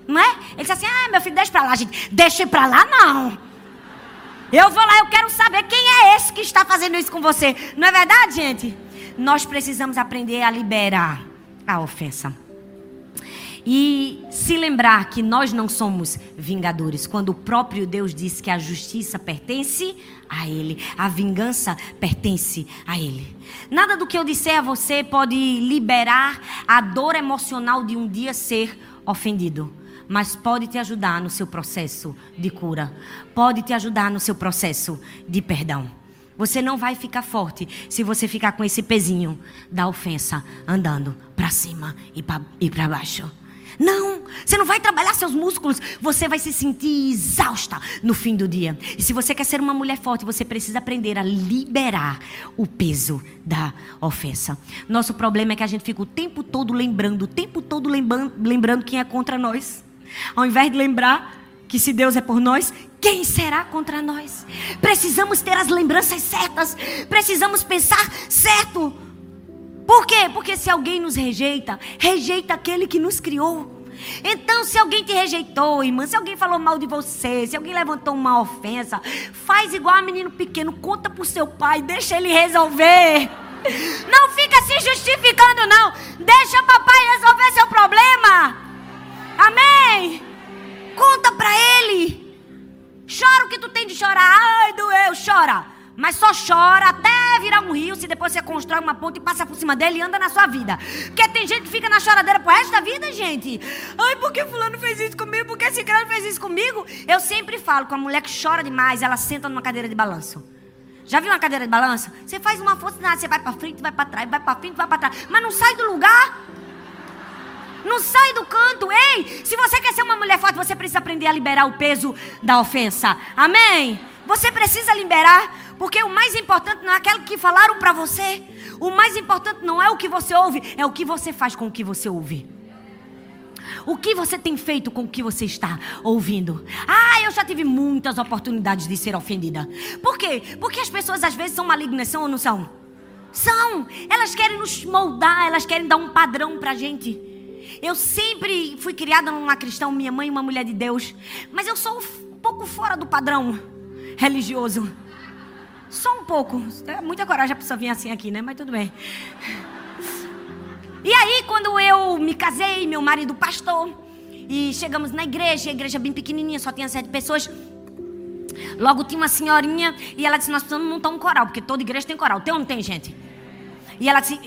Não é? Ele diz assim: ah, meu filho, deixa pra lá, gente. Deixa pra lá, não. Eu vou lá, eu quero saber quem é esse que está fazendo isso com você. Não é verdade, gente? Nós precisamos aprender a liberar a ofensa. E se lembrar que nós não somos vingadores, quando o próprio Deus diz que a justiça pertence a Ele, a vingança pertence a Ele. Nada do que eu disser a você pode liberar a dor emocional de um dia ser ofendido, mas pode te ajudar no seu processo de cura, pode te ajudar no seu processo de perdão. Você não vai ficar forte se você ficar com esse pezinho da ofensa andando para cima e para baixo. Não, você não vai trabalhar seus músculos, você vai se sentir exausta no fim do dia. E se você quer ser uma mulher forte, você precisa aprender a liberar o peso da ofensa. Nosso problema é que a gente fica o tempo todo lembrando, o tempo todo lembrando, lembrando quem é contra nós. Ao invés de lembrar que se Deus é por nós, quem será contra nós? Precisamos ter as lembranças certas, precisamos pensar certo. Por quê? Porque se alguém nos rejeita, rejeita aquele que nos criou. Então, se alguém te rejeitou, irmã, se alguém falou mal de você, se alguém levantou uma ofensa, faz igual a menino pequeno, conta pro seu pai, deixa ele resolver. Não fica se justificando, não. Deixa papai resolver seu problema. Amém? Conta pra ele. Chora o que tu tem de chorar. Ai, doeu, chora. Mas só chora até virar um rio se depois você constrói uma ponte e passa por cima dele e anda na sua vida. Porque tem gente que fica na choradeira pro resto da vida, gente. Ai, por que fulano fez isso comigo? Por que esse cara fez isso comigo? Eu sempre falo, com a mulher que chora demais, ela senta numa cadeira de balanço. Já viu uma cadeira de balanço? Você faz uma força nada, você vai para frente, vai para trás, vai para frente, vai para trás, mas não sai do lugar. Não sai do canto. Ei, se você quer ser uma mulher forte, você precisa aprender a liberar o peso da ofensa. Amém? Você precisa liberar, porque o mais importante não é aquilo que falaram para você. O mais importante não é o que você ouve, é o que você faz com o que você ouve. O que você tem feito com o que você está ouvindo? Ah, eu já tive muitas oportunidades de ser ofendida. Por quê? Porque as pessoas às vezes são malignas, são ou não são? São. Elas querem nos moldar, elas querem dar um padrão pra gente. Eu sempre fui criada numa cristã, minha mãe uma mulher de Deus, mas eu sou um pouco fora do padrão religioso. Só um pouco. É muita coragem a pessoa vir assim aqui, né? Mas tudo bem. E aí, quando eu me casei, meu marido pastor, e chegamos na igreja, a igreja bem pequenininha, só tinha sete pessoas. Logo tinha uma senhorinha e ela disse: Nós precisamos montar um coral, porque toda igreja tem coral. Tem ou não tem, gente? E ela disse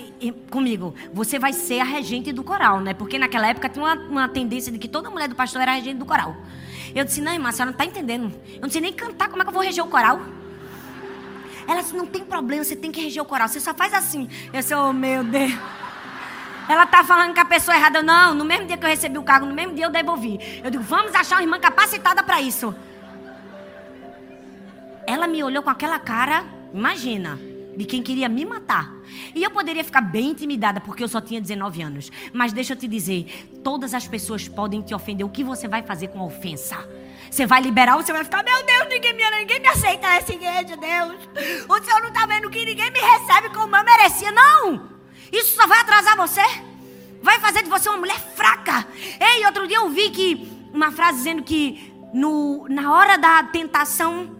comigo: Você vai ser a regente do coral, né? Porque naquela época tinha uma, uma tendência de que toda mulher do pastor era regente do coral. Eu disse: Não, irmã, a senhora não está entendendo. Eu não sei nem cantar, como é que eu vou reger o coral? Ela disse: Não tem problema, você tem que reger o coral. Você só faz assim. Eu disse: Oh, meu Deus. Ela tá falando com a pessoa errada. Não, no mesmo dia que eu recebi o cargo, no mesmo dia eu devolvi. Eu digo, vamos achar uma irmã capacitada para isso. Ela me olhou com aquela cara, imagina, de quem queria me matar. E eu poderia ficar bem intimidada, porque eu só tinha 19 anos. Mas deixa eu te dizer, todas as pessoas podem te ofender. O que você vai fazer com a ofensa? Você vai liberar ou você vai ficar, meu Deus, ninguém me, ninguém me aceita nessa igreja, Deus. O Senhor não está vendo que ninguém me recebe como eu merecia. Não! Isso só vai atrasar você. Vai fazer de você uma mulher fraca. Ei, outro dia eu vi que uma frase dizendo que no, na hora da tentação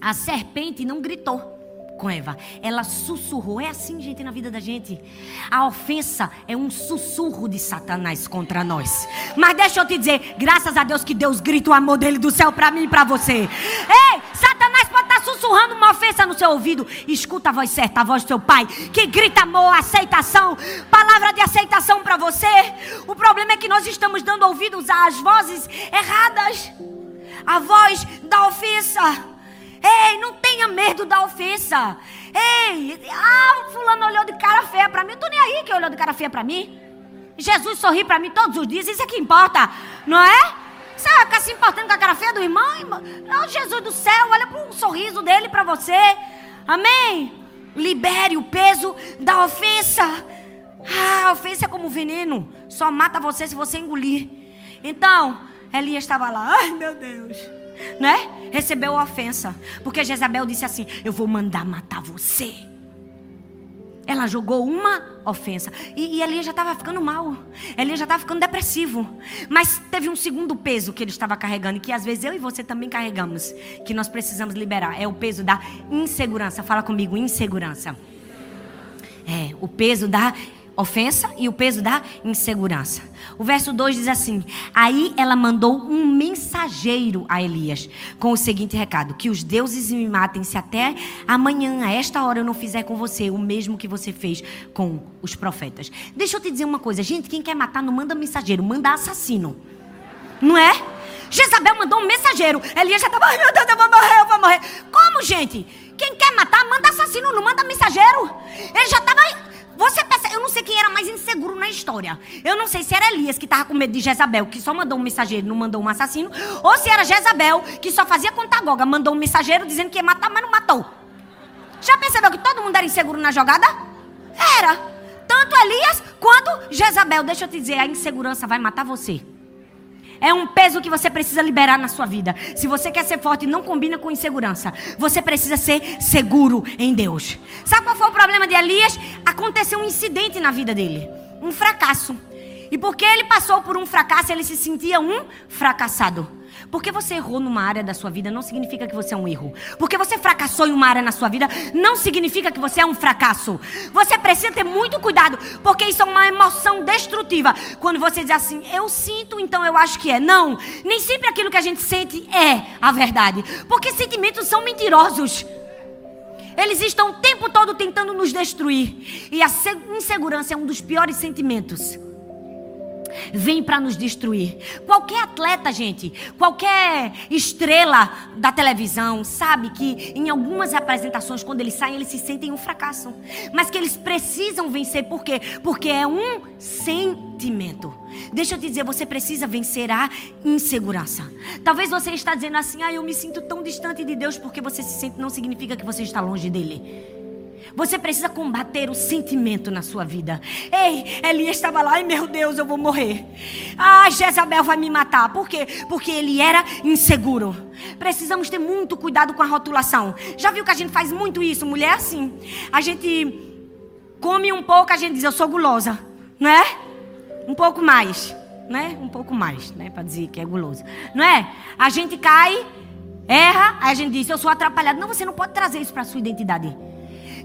a serpente não gritou com Eva. Ela sussurrou. É assim, gente, na vida da gente. A ofensa é um sussurro de Satanás contra nós. Mas deixa eu te dizer, graças a Deus que Deus grita o amor dele do céu para mim e para você. Ei, Satanás pode estar sussurrando uma ofensa no seu ouvido. Escuta a voz certa, a voz do seu pai, que grita amor, aceitação, palavra de aceitação para você. O problema é que nós estamos dando ouvidos às vozes erradas. A voz da ofensa. Ei, não tenha medo da ofensa. Ei, ah, fulano olhou de cara feia para mim. Eu tô nem aí que olhou de cara feia para mim. Jesus sorri para mim todos os dias, isso é que importa, não é? Vai ficar se importando com a cara feia do irmão? irmão? Não, Jesus do céu, olha para o sorriso dele para você. Amém? Libere o peso da ofensa. Ah, a ofensa é como veneno, só mata você se você engolir. Então, Elias estava lá, ai meu Deus né? Recebeu a ofensa. Porque Jezabel disse assim: Eu vou mandar matar você. Ela jogou uma ofensa. E, e Elias já estava ficando mal. Elias já estava ficando depressivo. Mas teve um segundo peso que ele estava carregando. E que às vezes eu e você também carregamos. Que nós precisamos liberar. É o peso da insegurança. Fala comigo, insegurança. É, o peso da ofensa e o peso da insegurança. O verso 2 diz assim: Aí ela mandou um mensageiro a Elias com o seguinte recado: Que os deuses me matem se até amanhã, a esta hora, eu não fizer com você o mesmo que você fez com os profetas. Deixa eu te dizer uma coisa: gente, quem quer matar não manda mensageiro, manda assassino. Não é? Jezabel mandou um mensageiro. Elias já estava, ai meu Deus, eu vou morrer, eu vou morrer. Como, gente? Quem quer matar, manda assassino, não manda mensageiro. Ele já estava você pensa, eu não sei quem era mais inseguro na história. Eu não sei se era Elias que estava com medo de Jezabel, que só mandou um mensageiro, não mandou um assassino, ou se era Jezabel que só fazia contagoga, mandou um mensageiro dizendo que ia matar, mas não matou. Já percebeu que todo mundo era inseguro na jogada? Era. Tanto Elias quanto Jezabel. Deixa eu te dizer, a insegurança vai matar você. É um peso que você precisa liberar na sua vida. Se você quer ser forte, não combina com insegurança. Você precisa ser seguro em Deus. Sabe qual foi o problema de Elias? Aconteceu um incidente na vida dele, um fracasso. E porque ele passou por um fracasso, ele se sentia um fracassado. Porque você errou numa área da sua vida não significa que você é um erro. Porque você fracassou em uma área na sua vida não significa que você é um fracasso. Você precisa ter muito cuidado, porque isso é uma emoção destrutiva. Quando você diz assim, eu sinto, então eu acho que é. Não, nem sempre aquilo que a gente sente é a verdade. Porque sentimentos são mentirosos. Eles estão o tempo todo tentando nos destruir. E a insegurança é um dos piores sentimentos vem para nos destruir. Qualquer atleta, gente, qualquer estrela da televisão, sabe que em algumas apresentações, quando eles saem, eles se sentem um fracasso. Mas que eles precisam vencer, por quê? Porque é um sentimento. Deixa eu te dizer, você precisa vencer a insegurança. Talvez você está dizendo assim, ah, eu me sinto tão distante de Deus porque você se sente, não significa que você está longe dele. Você precisa combater o sentimento na sua vida. Ei, Elias estava lá, ai meu Deus, eu vou morrer. Ah, Jezabel vai me matar. Por quê? Porque ele era inseguro. Precisamos ter muito cuidado com a rotulação. Já viu que a gente faz muito isso, mulher assim? A gente come um pouco, a gente diz, eu sou gulosa, né? Um pouco mais, né? Um pouco mais, né? Para dizer que é guloso, não é? A gente cai, erra, aí a gente diz, eu sou atrapalhado. Não, você não pode trazer isso para sua identidade.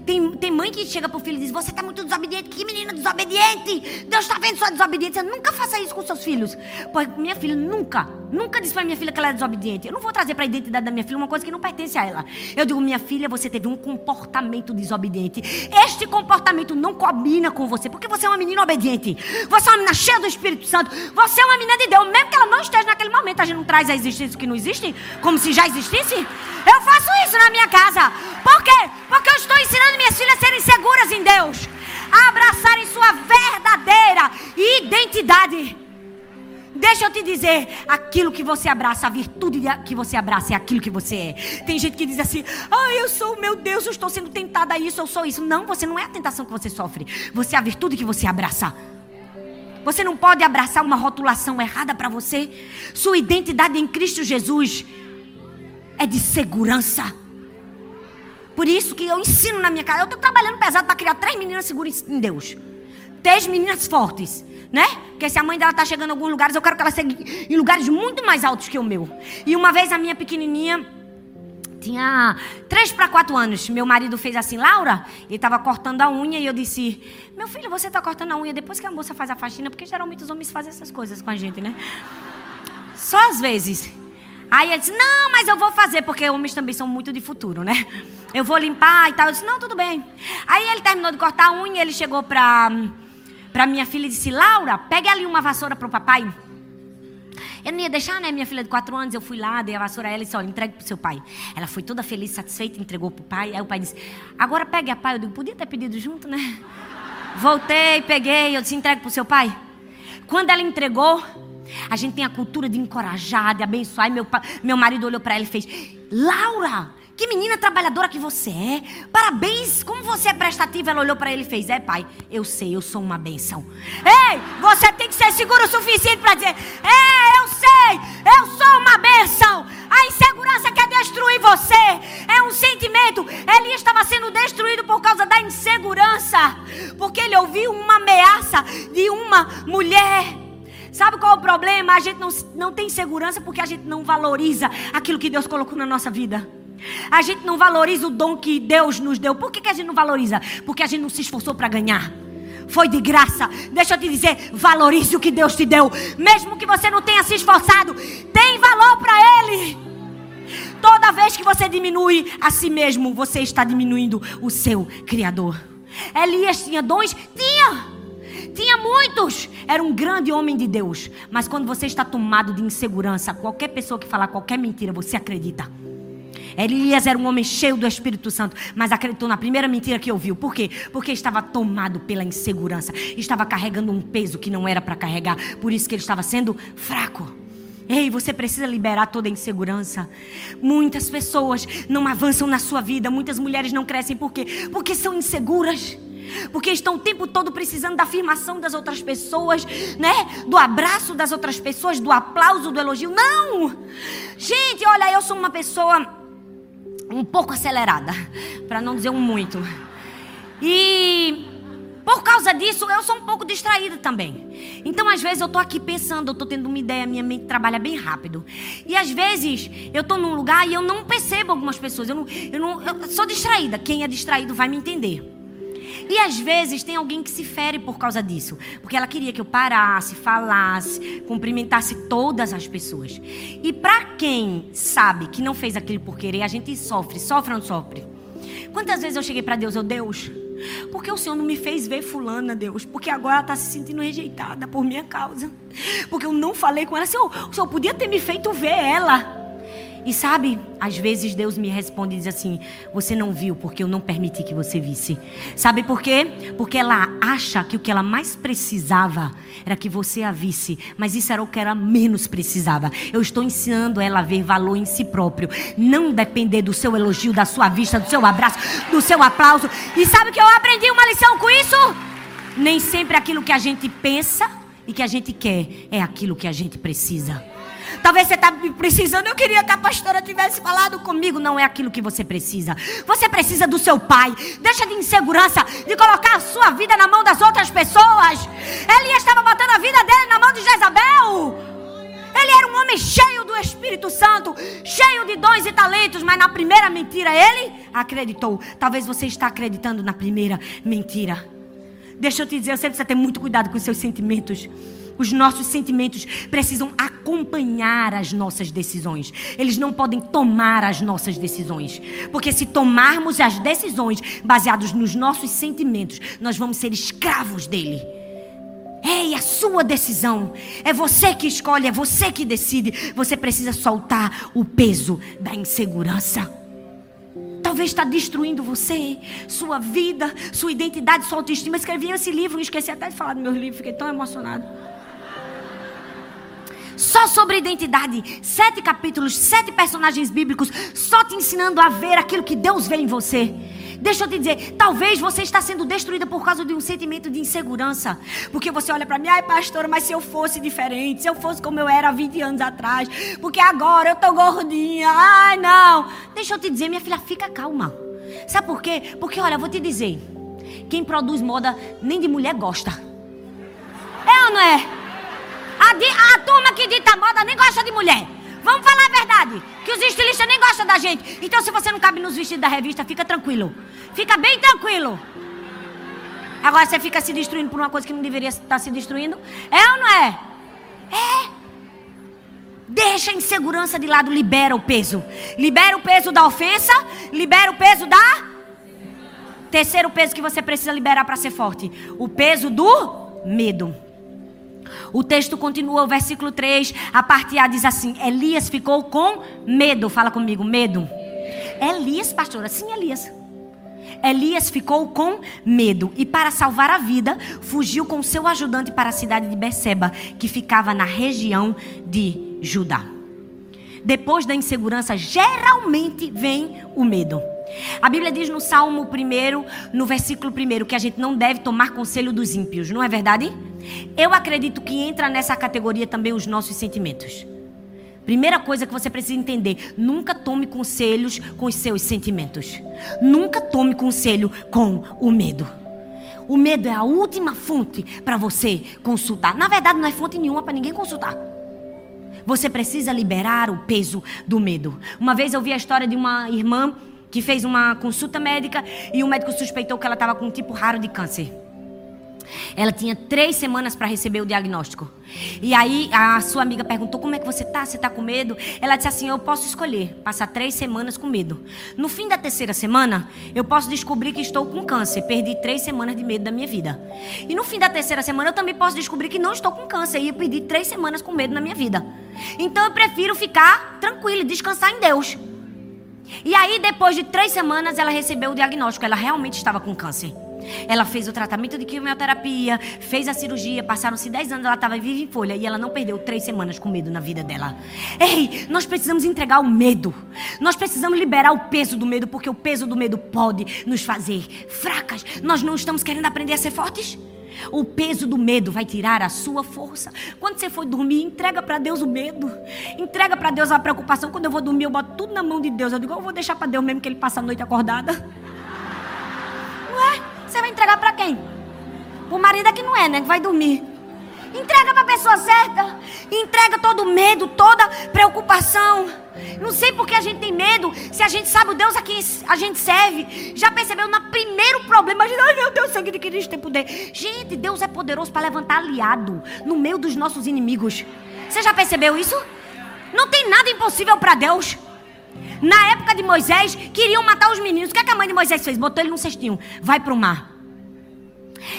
Tem, tem mãe que chega pro filho e diz: Você está muito desobediente. Que menina desobediente. Deus está vendo sua desobediência. Nunca faça isso com seus filhos. Pois minha filha nunca, nunca disse para minha filha que ela é desobediente. Eu não vou trazer para a identidade da minha filha uma coisa que não pertence a ela. Eu digo: Minha filha, você teve um comportamento desobediente. Este comportamento não combina com você, porque você é uma menina obediente. Você é uma menina cheia do Espírito Santo. Você é uma menina de Deus. Mesmo que ela não esteja naquele momento, a gente não traz a existência que não existe, como se já existisse. Eu faço isso na minha casa. Por quê? Porque eu estou ensinando minhas filhas serem seguras em Deus, a abraçarem sua verdadeira identidade. Deixa eu te dizer, aquilo que você abraça, a virtude que você abraça é aquilo que você é. Tem gente que diz assim: "Ah, eu sou, meu Deus, eu estou sendo tentada a isso, eu sou isso". Não, você não é a tentação que você sofre. Você é a virtude que você abraça. Você não pode abraçar uma rotulação errada para você. Sua identidade em Cristo Jesus é de segurança. Por isso que eu ensino na minha casa. Eu estou trabalhando pesado para criar três meninas seguras em Deus. Três meninas fortes. Né? Porque se a mãe dela está chegando em alguns lugares, eu quero que ela chegue em lugares muito mais altos que o meu. E uma vez a minha pequenininha tinha três para quatro anos. Meu marido fez assim, Laura, ele estava cortando a unha e eu disse: Meu filho, você está cortando a unha depois que a moça faz a faxina, porque geralmente os homens fazem essas coisas com a gente, né? Só às vezes. Aí ele disse: Não, mas eu vou fazer, porque homens também são muito de futuro, né? Eu vou limpar e tal. Eu disse: Não, tudo bem. Aí ele terminou de cortar a unha, ele chegou pra, pra minha filha e disse: Laura, pegue ali uma vassoura pro papai. Eu não ia deixar, né? Minha filha de quatro anos, eu fui lá, dei a vassoura a ela e disse: Olha, entregue pro seu pai. Ela foi toda feliz, satisfeita, entregou pro pai. Aí o pai disse: Agora pegue a pai. Eu digo: Podia ter pedido junto, né? Voltei, peguei, eu disse: Entregue pro seu pai. Quando ela entregou, a gente tem a cultura de encorajar, de abençoar. E meu, meu marido olhou para ela e fez: Laura, que menina trabalhadora que você é. Parabéns, como você é prestativa. Ela olhou para ele e fez: É, pai, eu sei, eu sou uma benção. Ei, você tem que ser seguro o suficiente para dizer: É, eu sei, eu sou uma benção. A insegurança quer destruir você. É um sentimento. Ele estava sendo destruído por causa da insegurança. Porque ele ouviu uma ameaça de uma mulher. Sabe qual é o problema? A gente não, não tem segurança porque a gente não valoriza aquilo que Deus colocou na nossa vida. A gente não valoriza o dom que Deus nos deu. Por que, que a gente não valoriza? Porque a gente não se esforçou para ganhar. Foi de graça. Deixa eu te dizer, valorize o que Deus te deu. Mesmo que você não tenha se esforçado, tem valor para Ele. Toda vez que você diminui a si mesmo, você está diminuindo o seu Criador. Elias tinha dons? Tinha. Tinha muitos. Era um grande homem de Deus. Mas quando você está tomado de insegurança, qualquer pessoa que falar qualquer mentira, você acredita. Elias era um homem cheio do Espírito Santo, mas acreditou na primeira mentira que ouviu. Por quê? Porque estava tomado pela insegurança. Estava carregando um peso que não era para carregar. Por isso que ele estava sendo fraco. Ei, você precisa liberar toda a insegurança. Muitas pessoas não avançam na sua vida, muitas mulheres não crescem por quê? Porque são inseguras. Porque estão o tempo todo precisando da afirmação das outras pessoas, né? Do abraço das outras pessoas, do aplauso, do elogio. Não! Gente, olha, eu sou uma pessoa um pouco acelerada, para não dizer um muito. E por causa disso, eu sou um pouco distraída também. Então, às vezes, eu tô aqui pensando, eu tô tendo uma ideia, minha mente trabalha bem rápido. E às vezes, eu tô num lugar e eu não percebo algumas pessoas. Eu, não, eu, não, eu sou distraída. Quem é distraído vai me entender. E às vezes tem alguém que se fere por causa disso, porque ela queria que eu parasse, falasse, cumprimentasse todas as pessoas. E para quem sabe que não fez aquilo por querer, a gente sofre, sofre ou não sofre? Quantas vezes eu cheguei para Deus, oh Deus, porque o Senhor não me fez ver fulana, Deus? Porque agora ela está se sentindo rejeitada por minha causa. Porque eu não falei com ela. Senhor, o Senhor podia ter me feito ver ela. E sabe, às vezes Deus me responde e diz assim: Você não viu porque eu não permiti que você visse. Sabe por quê? Porque ela acha que o que ela mais precisava era que você a visse, mas isso era o que ela menos precisava. Eu estou ensinando ela a ver valor em si próprio, não depender do seu elogio, da sua vista, do seu abraço, do seu aplauso. E sabe que eu aprendi uma lição com isso? Nem sempre aquilo que a gente pensa e que a gente quer é aquilo que a gente precisa. Talvez você está precisando. Eu queria que a pastora tivesse falado comigo. Não é aquilo que você precisa. Você precisa do seu pai. Deixa de insegurança, de colocar a sua vida na mão das outras pessoas. Elias estava botando a vida dele na mão de Jezabel. Ele era um homem cheio do Espírito Santo, cheio de dons e talentos, mas na primeira mentira ele acreditou. Talvez você está acreditando na primeira mentira. Deixa eu te dizer, você precisa ter muito cuidado com os seus sentimentos. Os nossos sentimentos precisam acompanhar as nossas decisões. Eles não podem tomar as nossas decisões. Porque se tomarmos as decisões baseadas nos nossos sentimentos, nós vamos ser escravos dele. Ei, a sua decisão. É você que escolhe, é você que decide. Você precisa soltar o peso da insegurança. Talvez está destruindo você, sua vida, sua identidade, sua autoestima. Escrevi esse livro, esqueci até de falar do meu livro, fiquei tão emocionado. Só sobre identidade. Sete capítulos, sete personagens bíblicos, só te ensinando a ver aquilo que Deus vê em você. Deixa eu te dizer, talvez você está sendo destruída por causa de um sentimento de insegurança. Porque você olha para mim, ai pastora, mas se eu fosse diferente, se eu fosse como eu era há 20 anos atrás, porque agora eu tô gordinha, ai não. Deixa eu te dizer, minha filha, fica calma. Sabe por quê? Porque olha, eu vou te dizer, quem produz moda nem de mulher gosta. É ou não é? A, turma que dita moda nem gosta de mulher. Vamos falar a verdade. Que os estilistas nem gostam da gente. Então, se você não cabe nos vestidos da revista, fica tranquilo. Fica bem tranquilo. Agora você fica se destruindo por uma coisa que não deveria estar se destruindo. É ou não é? É. Deixa a insegurança de lado, libera o peso. Libera o peso da ofensa, libera o peso da. Terceiro peso que você precisa liberar para ser forte: o peso do medo. O texto continua, o versículo 3, a parte A diz assim: Elias ficou com medo. Fala comigo, medo. Elias, pastora, sim, Elias. Elias ficou com medo e, para salvar a vida, fugiu com seu ajudante para a cidade de Beceba, que ficava na região de Judá. Depois da insegurança, geralmente vem o medo. A Bíblia diz no Salmo 1, no versículo 1, que a gente não deve tomar conselho dos ímpios, não é verdade? Eu acredito que entra nessa categoria também os nossos sentimentos. Primeira coisa que você precisa entender: nunca tome conselhos com os seus sentimentos. Nunca tome conselho com o medo. O medo é a última fonte para você consultar. Na verdade, não é fonte nenhuma para ninguém consultar. Você precisa liberar o peso do medo. Uma vez eu vi a história de uma irmã que fez uma consulta médica e o médico suspeitou que ela estava com um tipo raro de câncer. Ela tinha três semanas para receber o diagnóstico. E aí a sua amiga perguntou: Como é que você tá? Você tá com medo? Ela disse assim: Eu posso escolher passar três semanas com medo. No fim da terceira semana, eu posso descobrir que estou com câncer. Perdi três semanas de medo da minha vida. E no fim da terceira semana, eu também posso descobrir que não estou com câncer. E eu perdi três semanas com medo na minha vida. Então eu prefiro ficar tranquila e descansar em Deus. E aí, depois de três semanas, ela recebeu o diagnóstico. Ela realmente estava com câncer. Ela fez o tratamento de quimioterapia, fez a cirurgia, passaram-se 10 anos, ela estava viva em folha e ela não perdeu três semanas com medo na vida dela. Ei, nós precisamos entregar o medo. Nós precisamos liberar o peso do medo, porque o peso do medo pode nos fazer fracas. Nós não estamos querendo aprender a ser fortes? O peso do medo vai tirar a sua força. Quando você for dormir, entrega para Deus o medo. Entrega para Deus a preocupação. Quando eu vou dormir, eu boto tudo na mão de Deus. Eu digo, eu vou deixar para Deus mesmo que ele passa a noite acordada. [LAUGHS] Ué, você vai entregar para quem? O marido é que não é, né? Que vai dormir. Entrega para a pessoa certa. Entrega todo o medo, toda preocupação. Não sei por que a gente tem medo, se a gente sabe o Deus a quem a gente serve. Já percebeu no primeiro problema, a gente, ai meu Deus, sangue de Cristo tem poder. Gente, Deus é poderoso para levantar aliado no meio dos nossos inimigos. Você já percebeu isso? Não tem nada impossível para Deus. Na época de Moisés, queriam matar os meninos. O que, é que a mãe de Moisés fez? Botou ele num cestinho. Vai pro mar.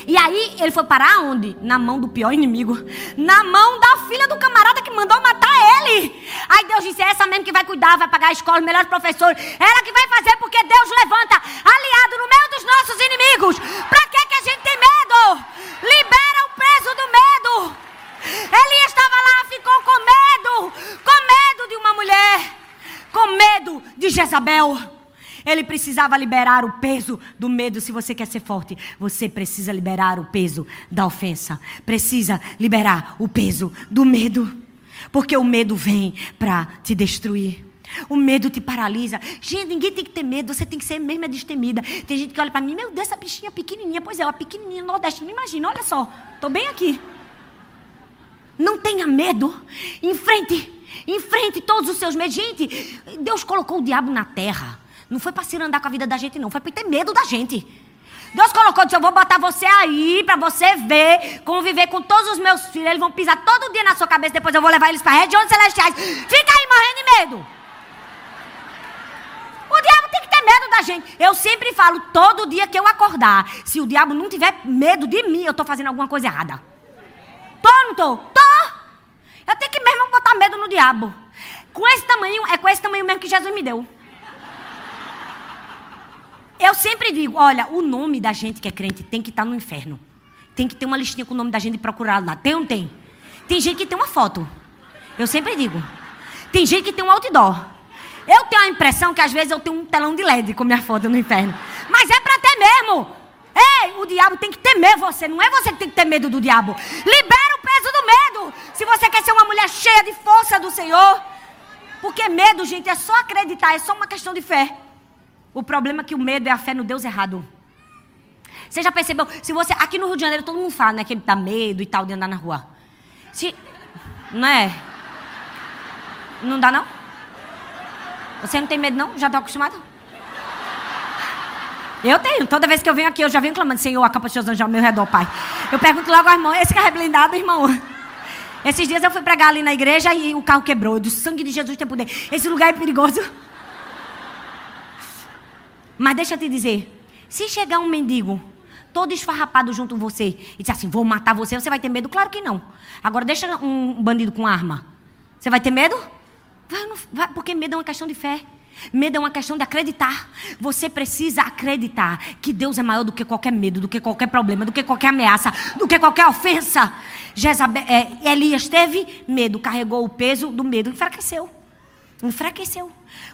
E aí ele foi parar onde? Na mão do pior inimigo. Na mão da filha do camarada que mandou matar ele. Aí Deus disse: é essa mesmo que vai cuidar, vai pagar a escola, os melhores professores. Ela que vai fazer, porque Deus levanta aliado no meio dos nossos inimigos. Pra que, que a gente tem medo? Libera o peso do medo. Elias estava lá, ficou com medo. Com medo de uma mulher. Com medo de Jezabel. Ele precisava liberar o peso do medo. Se você quer ser forte, você precisa liberar o peso da ofensa. Precisa liberar o peso do medo. Porque o medo vem para te destruir. O medo te paralisa. Gente, ninguém tem que ter medo, você tem que ser mesmo destemida. Tem gente que olha para mim, meu Deus, essa bichinha pequenininha. Pois é, ela pequenininha, nordeste, não imagina, olha só. Estou bem aqui. Não tenha medo. Enfrente, enfrente todos os seus medos. Gente, Deus colocou o diabo na terra não foi para se andar com a vida da gente, não. Foi para ter medo da gente. Deus colocou, disse, eu vou botar você aí para você ver, conviver com todos os meus filhos. Eles vão pisar todo dia na sua cabeça, depois eu vou levar eles para regiões celestiais. Fica aí morrendo de medo. O diabo tem que ter medo da gente. Eu sempre falo, todo dia que eu acordar, se o diabo não tiver medo de mim, eu estou fazendo alguma coisa errada. Tô ou não tô? Tô! Eu tenho que mesmo botar medo no diabo. Com esse tamanho, é com esse tamanho mesmo que Jesus me deu. Eu sempre digo, olha, o nome da gente que é crente tem que estar no inferno. Tem que ter uma listinha com o nome da gente procurado lá. Tem ou não tem? Tem gente que tem uma foto. Eu sempre digo. Tem gente que tem um outdoor. Eu tenho a impressão que às vezes eu tenho um telão de LED com minha foto no inferno. Mas é para ter mesmo. Ei, o diabo tem que temer você. Não é você que tem que ter medo do diabo. Libera o peso do medo. Se você quer ser uma mulher cheia de força do Senhor. Porque medo, gente, é só acreditar. É só uma questão de fé. O problema é que o medo é a fé no Deus errado. Você já percebeu? Se você aqui no Rio de Janeiro todo mundo fala, né, que dá medo e tal de andar na rua. Se não é? Não dá não? Você não tem medo não? Já está acostumado? Eu tenho. Toda vez que eu venho aqui, eu já venho clamando, Senhor, acampa os seus anjos ao meu redor, Pai. Eu pergunto logo ao irmão, esse carro é blindado, irmão? Esses dias eu fui pregar ali na igreja e o carro quebrou. Do sangue de Jesus tem poder. Esse lugar é perigoso. Mas deixa eu te dizer, se chegar um mendigo todo esfarrapado junto com você e disser assim, vou matar você, você vai ter medo? Claro que não. Agora deixa um bandido com arma. Você vai ter medo? Vai, não, vai, porque medo é uma questão de fé. Medo é uma questão de acreditar. Você precisa acreditar que Deus é maior do que qualquer medo, do que qualquer problema, do que qualquer ameaça, do que qualquer ofensa. Jezabel, é, Elias teve medo, carregou o peso do medo, enfraqueceu. Enfraqueceu.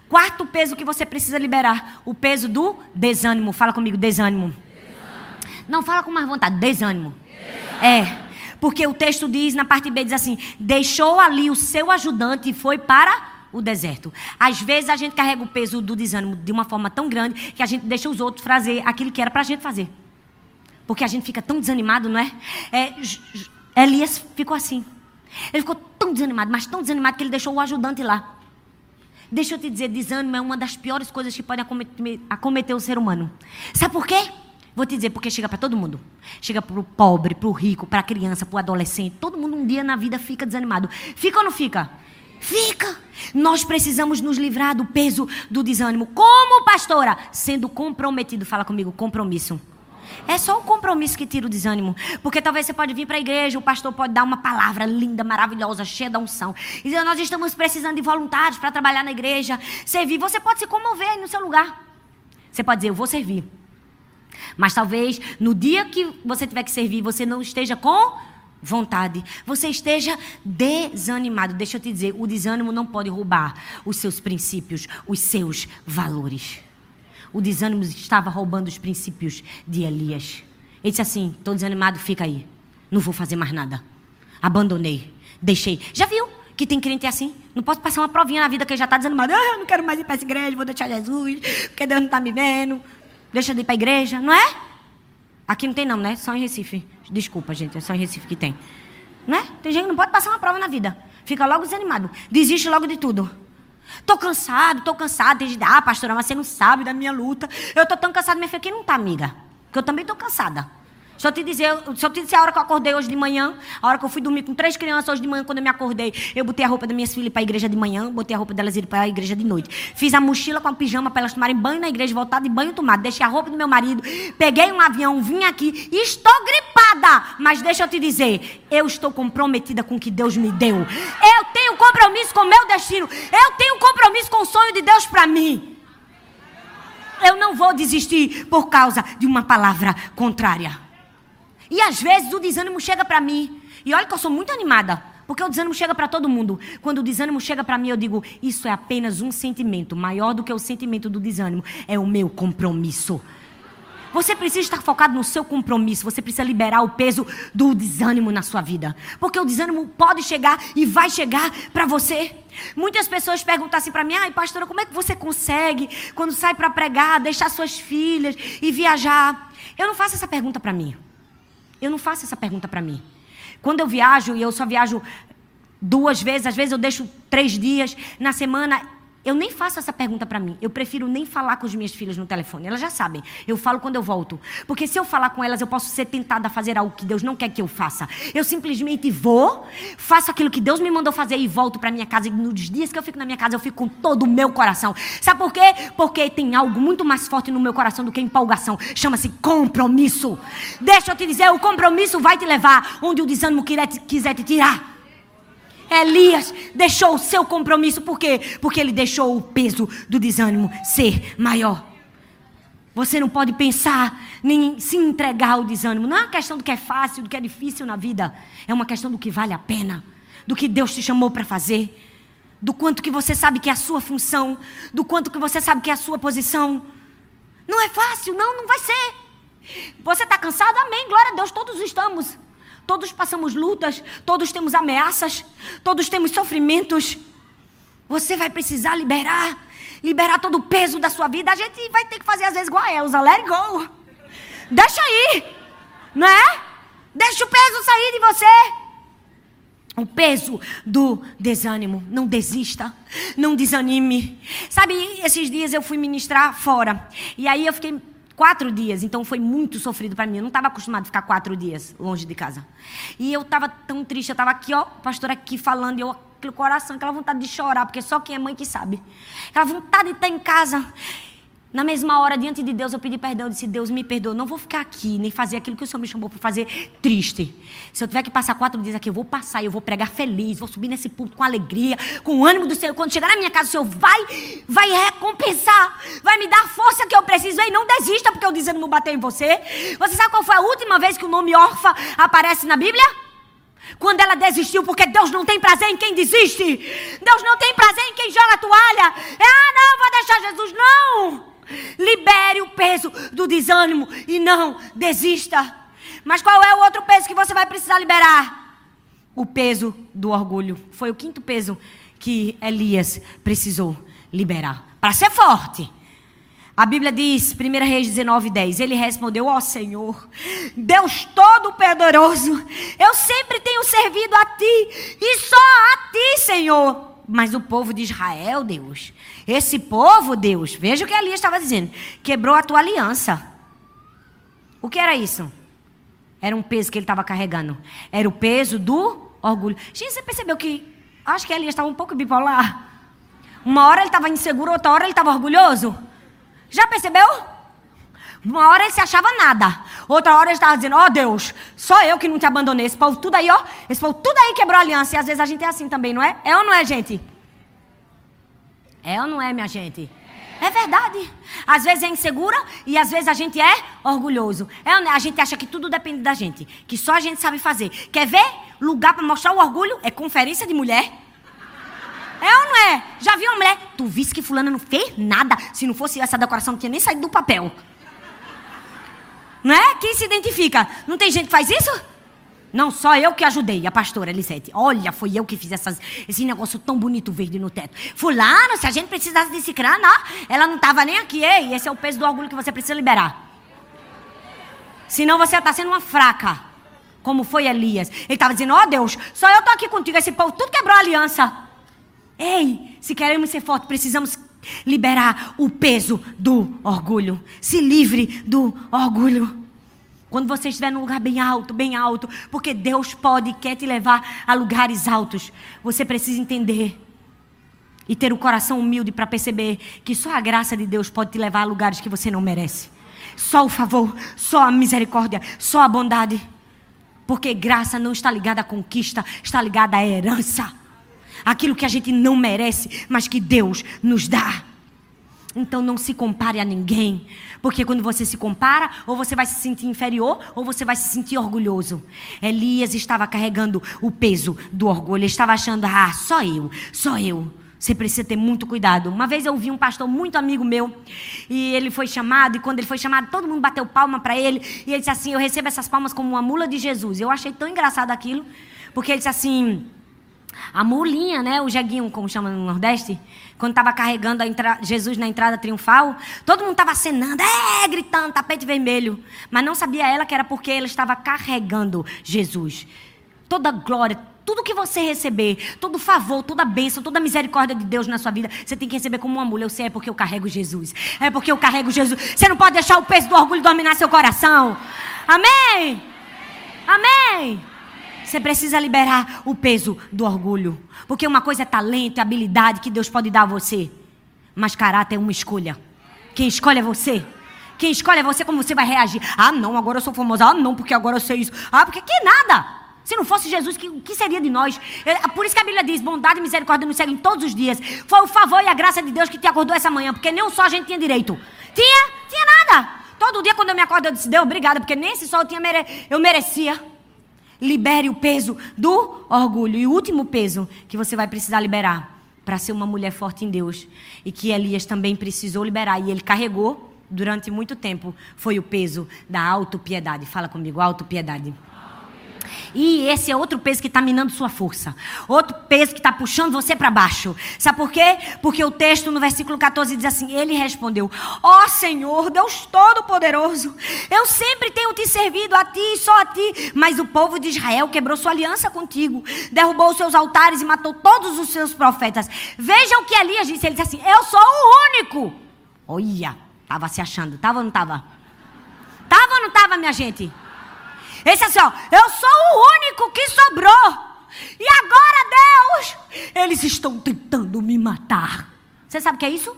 Quarto peso que você precisa liberar: o peso do desânimo. Fala comigo, desânimo. desânimo. Não, fala com mais vontade, desânimo. desânimo. É. Porque o texto diz, na parte B, diz assim: deixou ali o seu ajudante e foi para o deserto. Às vezes a gente carrega o peso do desânimo de uma forma tão grande que a gente deixa os outros fazer aquilo que era para a gente fazer. Porque a gente fica tão desanimado, não é? é Elias ficou assim. Ele ficou tão desanimado, mas tão desanimado que ele deixou o ajudante lá. Deixa eu te dizer, desânimo é uma das piores coisas que pode acometer, acometer o ser humano. Sabe por quê? Vou te dizer, porque chega para todo mundo. Chega para o pobre, para o rico, para a criança, para o adolescente. Todo mundo um dia na vida fica desanimado. Fica ou não fica? Fica. Nós precisamos nos livrar do peso do desânimo. Como pastora? Sendo comprometido. Fala comigo, compromisso. É só o compromisso que tira o desânimo. Porque talvez você pode vir para a igreja, o pastor pode dar uma palavra linda, maravilhosa, cheia de unção. E dizer, nós estamos precisando de voluntários para trabalhar na igreja, servir. Você pode se comover aí no seu lugar. Você pode dizer, eu vou servir. Mas talvez no dia que você tiver que servir, você não esteja com vontade. Você esteja desanimado. Deixa eu te dizer, o desânimo não pode roubar os seus princípios, os seus valores. O desânimo estava roubando os princípios de Elias. Ele disse assim: estou desanimado, fica aí. Não vou fazer mais nada. Abandonei. Deixei. Já viu que tem crente assim? Não posso passar uma provinha na vida que ele já está desanimado. Ah, não quero mais ir para essa igreja, vou deixar Jesus, porque Deus não está me vendo. Deixa de ir para a igreja, não é? Aqui não tem não, né? Só em Recife. Desculpa, gente, é só em Recife que tem. Não é? Tem gente que não pode passar uma prova na vida. Fica logo desanimado. Desiste logo de tudo. Tô cansado, tô cansado. Desde, ah, pastora, mas você não sabe da minha luta. Eu tô tão cansada, minha filha, quem não tá, amiga? Porque eu também tô cansada. Só te dizer, só te dizer a hora que eu acordei hoje de manhã, a hora que eu fui dormir com três crianças hoje de manhã, quando eu me acordei, eu botei a roupa das minhas filhas para a igreja de manhã, botei a roupa delas para a igreja de noite. Fiz a mochila com a pijama para elas tomarem banho na igreja, voltar de banho tomado. Deixei a roupa do meu marido, peguei um avião, vim aqui e estou gripada. Mas deixa eu te dizer, eu estou comprometida com o que Deus me deu. Eu tenho compromisso com o meu destino. Eu tenho compromisso com o sonho de Deus para mim. Eu não vou desistir por causa de uma palavra contrária. E às vezes o desânimo chega para mim. E olha que eu sou muito animada. Porque o desânimo chega para todo mundo. Quando o desânimo chega para mim, eu digo: Isso é apenas um sentimento. Maior do que o sentimento do desânimo é o meu compromisso. Você precisa estar focado no seu compromisso. Você precisa liberar o peso do desânimo na sua vida. Porque o desânimo pode chegar e vai chegar para você. Muitas pessoas perguntam assim para mim: ai, pastora, como é que você consegue, quando sai para pregar, deixar suas filhas e viajar? Eu não faço essa pergunta para mim. Eu não faço essa pergunta para mim. Quando eu viajo, e eu só viajo duas vezes, às vezes eu deixo três dias na semana, eu nem faço essa pergunta para mim. Eu prefiro nem falar com as minhas filhas no telefone. Elas já sabem. Eu falo quando eu volto. Porque se eu falar com elas, eu posso ser tentada a fazer algo que Deus não quer que eu faça. Eu simplesmente vou, faço aquilo que Deus me mandou fazer e volto para minha casa. E nos dias que eu fico na minha casa, eu fico com todo o meu coração. Sabe por quê? Porque tem algo muito mais forte no meu coração do que empolgação. Chama-se compromisso. Deixa eu te dizer, o compromisso vai te levar onde o desânimo quiser te tirar. Elias deixou o seu compromisso, por quê? Porque ele deixou o peso do desânimo ser maior. Você não pode pensar nem se entregar ao desânimo. Não é uma questão do que é fácil, do que é difícil na vida. É uma questão do que vale a pena, do que Deus te chamou para fazer, do quanto que você sabe que é a sua função, do quanto que você sabe que é a sua posição. Não é fácil, não, não vai ser. Você está cansado? Amém, glória a Deus, todos estamos. Todos passamos lutas, todos temos ameaças, todos temos sofrimentos. Você vai precisar liberar, liberar todo o peso da sua vida. A gente vai ter que fazer às vezes igual a Elza, let it go. Deixa aí, né? Deixa o peso sair de você. O peso do desânimo. Não desista. Não desanime. Sabe, esses dias eu fui ministrar fora. E aí eu fiquei quatro dias, então foi muito sofrido para mim. Eu não estava acostumado a ficar quatro dias longe de casa. E eu estava tão triste, eu estava aqui, ó, pastor aqui falando, e eu aquele coração, aquela vontade de chorar, porque só quem é mãe que sabe. Aquela vontade de estar em casa. Na mesma hora, diante de Deus, eu pedi perdão. Eu disse: Deus, me perdoa. Não vou ficar aqui, nem fazer aquilo que o Senhor me chamou para fazer triste. Se eu tiver que passar quatro dias aqui, eu vou passar. Eu vou pregar feliz. Vou subir nesse púlpito com alegria, com o ânimo do Senhor. Quando chegar na minha casa, o Senhor vai, vai recompensar. Vai me dar a força que eu preciso. E não desista, porque o desânimo bateu em você. Você sabe qual foi a última vez que o nome órfã aparece na Bíblia? Quando ela desistiu, porque Deus não tem prazer em quem desiste. Deus não tem prazer em quem joga a toalha. Ah, não, vou deixar Jesus. Não. Libere o peso do desânimo e não desista. Mas qual é o outro peso que você vai precisar liberar? O peso do orgulho. Foi o quinto peso que Elias precisou liberar. Para ser forte. A Bíblia diz, 1 Reis 19, 10. Ele respondeu: Ó oh, Senhor, Deus Todo-Poderoso, eu sempre tenho servido a ti e só a ti, Senhor. Mas o povo de Israel, Deus, esse povo, Deus, veja o que Elias estava dizendo, quebrou a tua aliança. O que era isso? Era um peso que ele estava carregando. Era o peso do orgulho. Gente, você percebeu que. Acho que Elias estava um pouco bipolar. Uma hora ele estava inseguro, outra hora ele estava orgulhoso. Já percebeu? Uma hora ele se achava nada. Outra hora ele estava dizendo: Ó oh, Deus, só eu que não te abandonei. Esse povo tudo aí, ó. Esse povo tudo aí quebrou a aliança. E às vezes a gente é assim também, não é? É ou não é, gente? É ou não é, minha gente? É verdade. Às vezes é insegura e às vezes a gente é orgulhoso. É, a gente acha que tudo depende da gente, que só a gente sabe fazer. Quer ver lugar para mostrar o orgulho? É conferência de mulher. É ou não é? Já viu uma mulher? Tu viste que fulana não fez nada. Se não fosse essa decoração, não tinha nem saído do papel. Não é? Quem se identifica? Não tem gente que faz isso? Não, só eu que ajudei, a pastora Elisete. Olha, foi eu que fiz essas, esse negócio tão bonito verde no teto. Fulano, se a gente precisasse desse crânio, ela não estava nem aqui. Ei, esse é o peso do orgulho que você precisa liberar. Senão você está sendo uma fraca, como foi Elias. Ele estava dizendo, ó oh, Deus, só eu estou aqui contigo, esse povo tudo quebrou a aliança. Ei, se queremos ser fortes, precisamos liberar o peso do orgulho. Se livre do orgulho. Quando você estiver num lugar bem alto, bem alto, porque Deus pode e quer te levar a lugares altos, você precisa entender e ter o um coração humilde para perceber que só a graça de Deus pode te levar a lugares que você não merece. Só o favor, só a misericórdia, só a bondade. Porque graça não está ligada à conquista, está ligada à herança. Aquilo que a gente não merece, mas que Deus nos dá. Então não se compare a ninguém. Porque quando você se compara, ou você vai se sentir inferior, ou você vai se sentir orgulhoso. Elias estava carregando o peso do orgulho. Ele estava achando, ah, só eu, só eu. Você precisa ter muito cuidado. Uma vez eu vi um pastor muito amigo meu, e ele foi chamado, e quando ele foi chamado, todo mundo bateu palma para ele, e ele disse assim: Eu recebo essas palmas como uma mula de Jesus. Eu achei tão engraçado aquilo, porque ele disse assim: a mulinha, né? O jeguinho, como chama no Nordeste, quando estava carregando Jesus na entrada triunfal, todo mundo estava acenando, é, gritando, tapete vermelho. Mas não sabia ela que era porque ela estava carregando Jesus. Toda glória, tudo que você receber, todo favor, toda bênção, toda misericórdia de Deus na sua vida, você tem que receber como uma mula. Eu sei, é porque eu carrego Jesus. É porque eu carrego Jesus. Você não pode deixar o peso do orgulho dominar seu coração. Amém? Amém? Você precisa liberar o peso do orgulho. Porque uma coisa é talento, é habilidade que Deus pode dar a você. Mas caráter é uma escolha. Quem escolhe é você. Quem escolhe é você como você vai reagir. Ah, não, agora eu sou famosa. Ah, não, porque agora eu sei isso. Ah, porque que nada. Se não fosse Jesus, o que, que, seria de nós? É, por isso que a Bíblia diz: bondade e misericórdia nos seguem todos os dias. Foi o favor e a graça de Deus que te acordou essa manhã, porque nem um só a gente tinha direito. Tinha? Tinha nada. Todo dia, quando eu me acordo, eu disse: Deus, obrigada, porque nem esse sol eu, mere... eu merecia. Libere o peso do orgulho. E o último peso que você vai precisar liberar para ser uma mulher forte em Deus. E que Elias também precisou liberar. E ele carregou durante muito tempo. Foi o peso da autopiedade. Fala comigo, autopiedade. E esse é outro peso que está minando sua força. Outro peso que está puxando você para baixo. Sabe por quê? Porque o texto no versículo 14 diz assim: Ele respondeu: Ó oh, Senhor, Deus Todo-Poderoso, eu sempre tenho te servido a ti e só a ti. Mas o povo de Israel quebrou sua aliança contigo, derrubou os seus altares e matou todos os seus profetas. Veja o que Elias disse: Ele disse assim: Eu sou o único. Olha, estava se achando, estava ou não estava? Estava ou não estava, minha gente? Esse assim, ó, eu sou o único que sobrou. E agora, Deus, eles estão tentando me matar. Você sabe o que é isso?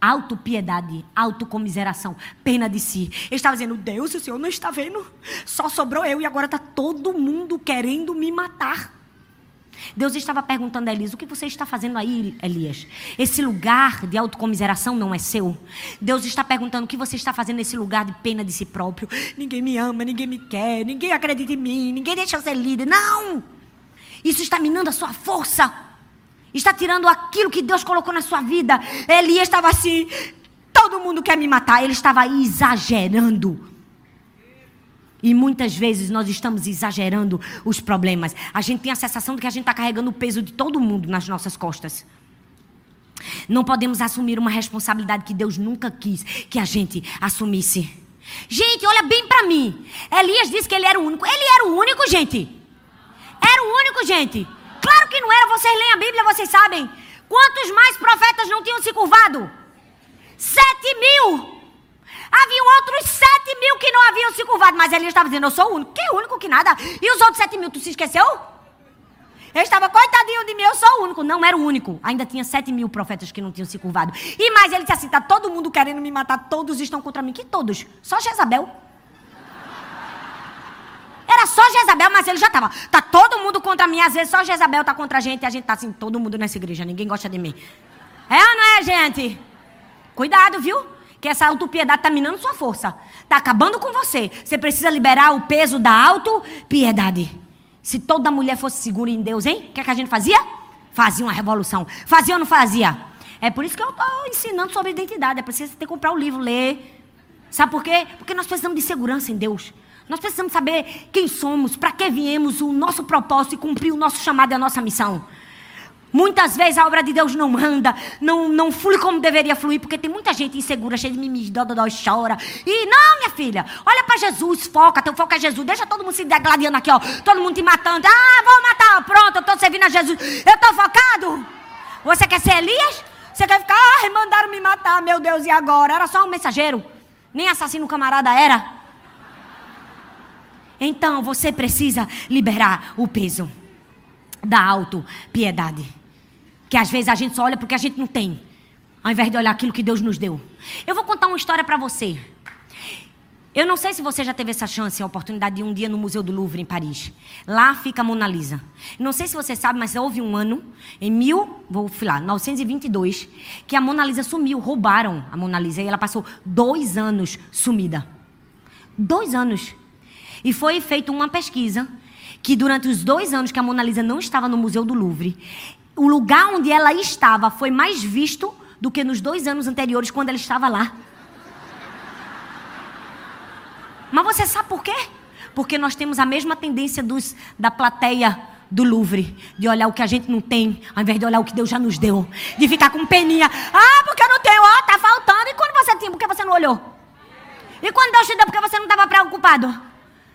Autopiedade, autocomiseração, pena de si. Ele estava dizendo: Deus, o Senhor não está vendo? Só sobrou eu e agora está todo mundo querendo me matar. Deus estava perguntando a Elias: O que você está fazendo aí, Elias? Esse lugar de autocomiseração não é seu. Deus está perguntando: O que você está fazendo nesse lugar de pena de si próprio? Ninguém me ama, ninguém me quer, ninguém acredita em mim, ninguém deixa eu ser líder. Não! Isso está minando a sua força. Está tirando aquilo que Deus colocou na sua vida. Elias estava assim: todo mundo quer me matar. Ele estava exagerando. E muitas vezes nós estamos exagerando os problemas. A gente tem a sensação de que a gente está carregando o peso de todo mundo nas nossas costas. Não podemos assumir uma responsabilidade que Deus nunca quis que a gente assumisse. Gente, olha bem para mim. Elias disse que ele era o único. Ele era o único, gente. Era o único, gente. Claro que não era. Vocês leem a Bíblia, vocês sabem. Quantos mais profetas não tinham se curvado? Sete mil. Haviam outros sete mil que não haviam se curvado, mas ele estava dizendo: Eu sou o único. Que único que nada? E os outros sete mil, tu se esqueceu? Ele estava, coitadinho de mim, eu sou o único. Não era o único. Ainda tinha sete mil profetas que não tinham se curvado. E mais, ele disse assim: está todo mundo querendo me matar, todos estão contra mim. Que todos? Só Jezabel. Era só Jezabel, mas ele já estava. Está todo mundo contra mim, às vezes só Jezabel está contra a gente e a gente está assim, todo mundo nessa igreja, ninguém gosta de mim. É ou não é, gente? Cuidado, viu? Que essa autopiedade está minando sua força. Está acabando com você. Você precisa liberar o peso da autopiedade. Se toda mulher fosse segura em Deus, hein? O que, é que a gente fazia? Fazia uma revolução. Fazia ou não fazia? É por isso que eu estou ensinando sobre identidade. É preciso ter que comprar o livro, ler. Sabe por quê? Porque nós precisamos de segurança em Deus. Nós precisamos saber quem somos, para que viemos, o nosso propósito e cumprir o nosso chamado e a nossa missão. Muitas vezes a obra de Deus não anda, não, não flui como deveria fluir, porque tem muita gente insegura, cheia de mimimi, dodói, chora. E não, minha filha, olha para Jesus, foca, teu foco é Jesus. Deixa todo mundo se degladiando aqui, ó. Todo mundo te matando. Ah, vou matar, pronto, eu tô servindo a Jesus. Eu tô focado. Você quer ser Elias? Você quer ficar, ai, mandaram me matar, meu Deus, e agora? Era só um mensageiro. Nem assassino camarada era. Então você precisa liberar o peso da auto-piedade. Que às vezes a gente só olha porque a gente não tem, ao invés de olhar aquilo que Deus nos deu. Eu vou contar uma história para você. Eu não sei se você já teve essa chance, a oportunidade de um dia no Museu do Louvre, em Paris. Lá fica a Mona Lisa. Não sei se você sabe, mas houve um ano, em mil, vou falar, 922, que a Mona Lisa sumiu, roubaram a Mona Lisa e ela passou dois anos sumida. Dois anos. E foi feita uma pesquisa que durante os dois anos que a Mona Lisa não estava no Museu do Louvre, o lugar onde ela estava foi mais visto do que nos dois anos anteriores quando ela estava lá. Mas você sabe por quê? Porque nós temos a mesma tendência dos, da plateia do Louvre, de olhar o que a gente não tem, ao invés de olhar o que Deus já nos deu, de ficar com peninha. Ah, porque eu não tenho, ó, oh, tá faltando. E quando você tinha, por que você não olhou? E quando Deus te deu, porque você não estava preocupado?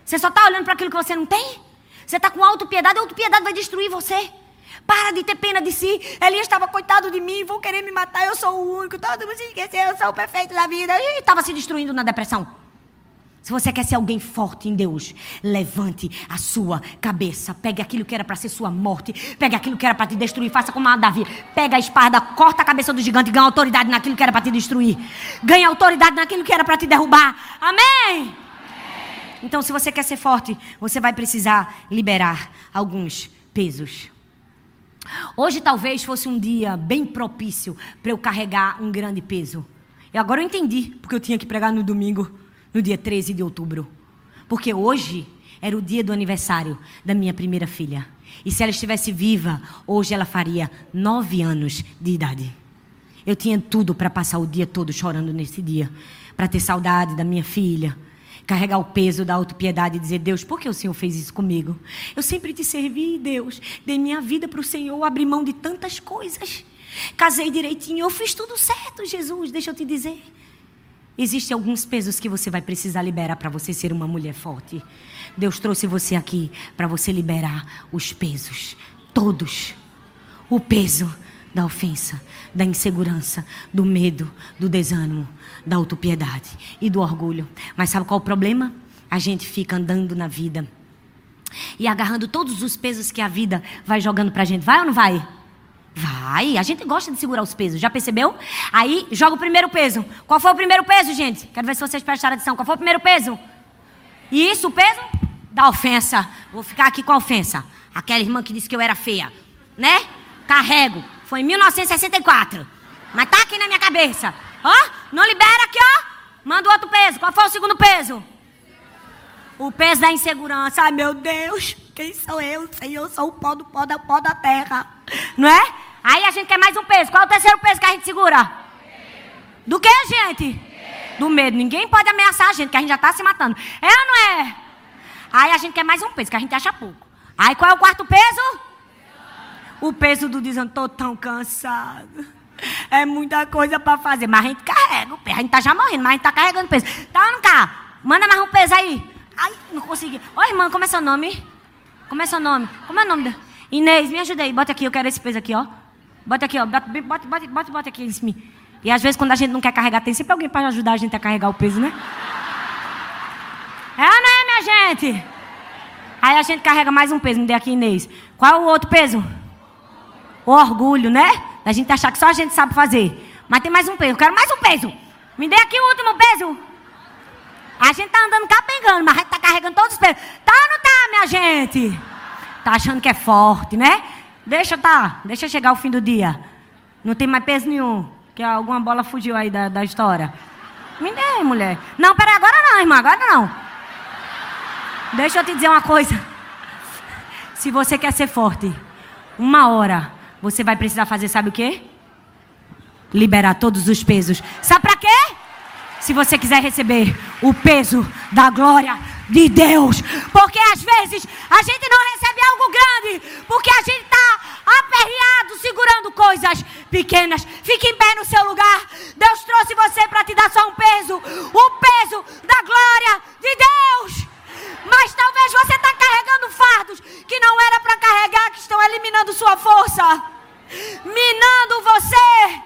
Você só está olhando para aquilo que você não tem? Você está com autopiedade, a autopiedade vai destruir você. Para de ter pena de si. Elias estava coitado de mim, vão querer me matar, eu sou o único, todo mundo se esqueceu, eu sou o perfeito da vida. E estava se destruindo na depressão. Se você quer ser alguém forte em Deus, levante a sua cabeça. Pegue aquilo que era para ser sua morte. Pegue aquilo que era para te destruir. Faça como a Davi. Pega a espada, corta a cabeça do gigante e ganha autoridade naquilo que era para te destruir. Ganha autoridade naquilo que era para te derrubar. Amém? Então, se você quer ser forte, você vai precisar liberar alguns pesos. Hoje talvez fosse um dia bem propício para eu carregar um grande peso. E agora eu entendi porque eu tinha que pregar no domingo no dia 13 de outubro. Porque hoje era o dia do aniversário da minha primeira filha. E se ela estivesse viva, hoje ela faria nove anos de idade. Eu tinha tudo para passar o dia todo chorando nesse dia. Para ter saudade da minha filha. Carregar o peso da autopiedade e dizer: Deus, por que o Senhor fez isso comigo? Eu sempre te servi, Deus. Dei minha vida para o Senhor, abri mão de tantas coisas. Casei direitinho, eu fiz tudo certo, Jesus, deixa eu te dizer. Existem alguns pesos que você vai precisar liberar para você ser uma mulher forte. Deus trouxe você aqui para você liberar os pesos, todos. O peso da ofensa, da insegurança, do medo, do desânimo, da autopiedade e do orgulho. Mas sabe qual é o problema? A gente fica andando na vida e agarrando todos os pesos que a vida vai jogando para a gente. Vai ou não vai? Vai, a gente gosta de segurar os pesos, já percebeu? Aí joga o primeiro peso. Qual foi o primeiro peso, gente? Quero ver se vocês prestaram atenção. Qual foi o primeiro peso? Isso, o peso da ofensa. Vou ficar aqui com a ofensa. Aquela irmã que disse que eu era feia, né? Carrego. Foi em 1964. Mas tá aqui na minha cabeça. Ó, não libera aqui, ó. Manda outro peso. Qual foi o segundo peso? O peso da insegurança. Ai, meu Deus, quem sou eu? Senhor, eu sou o pó do pó da pó da terra. Não é? Aí a gente quer mais um peso. Qual é o terceiro peso que a gente segura? Do que, gente? Do medo. Ninguém pode ameaçar a gente, que a gente já está se matando. É ou não é? Aí a gente quer mais um peso, que a gente acha pouco. Aí qual é o quarto peso? O peso do dizendo, tô tão cansado. É muita coisa para fazer. Mas a gente carrega o peso. A gente tá já morrendo, mas a gente tá carregando peso. Tá não tá? Manda mais um peso aí. Ai, não consegui. Ô, irmã, como é seu nome? Como é seu nome? Como é o nome da... Inês, me ajuda aí. Bota aqui, eu quero esse peso aqui, ó. Bota aqui, ó. Bota, bota, bota, bota, bota aqui em. E às vezes, quando a gente não quer carregar, tem sempre alguém para ajudar a gente a carregar o peso, né? É, né, minha gente? Aí a gente carrega mais um peso. Me dê aqui, Inês. Qual o outro peso? O orgulho, né? A gente achar que só a gente sabe fazer. Mas tem mais um peso. Eu quero mais um peso. Me dê aqui o último peso. A gente tá andando capengando, mas a gente tá carregando todos os pesos. Tá ou não tá, minha gente? Tá achando que é forte, né? Deixa tá, deixa chegar o fim do dia. Não tem mais peso nenhum. Que alguma bola fugiu aí da, da história. Me dê, mulher. Não, peraí, agora não, irmã, agora não. Deixa eu te dizer uma coisa. Se você quer ser forte, uma hora você vai precisar fazer, sabe o quê? Liberar todos os pesos. Sabe para quê? Se você quiser receber o peso da glória de Deus. Porque às vezes a gente não recebe algo grande, porque a gente está aperreado segurando coisas pequenas. Fique em pé no seu lugar. Deus trouxe você para te dar só um peso o peso da glória de Deus. Mas talvez você está carregando fardos que não era para carregar, que estão eliminando sua força, minando você.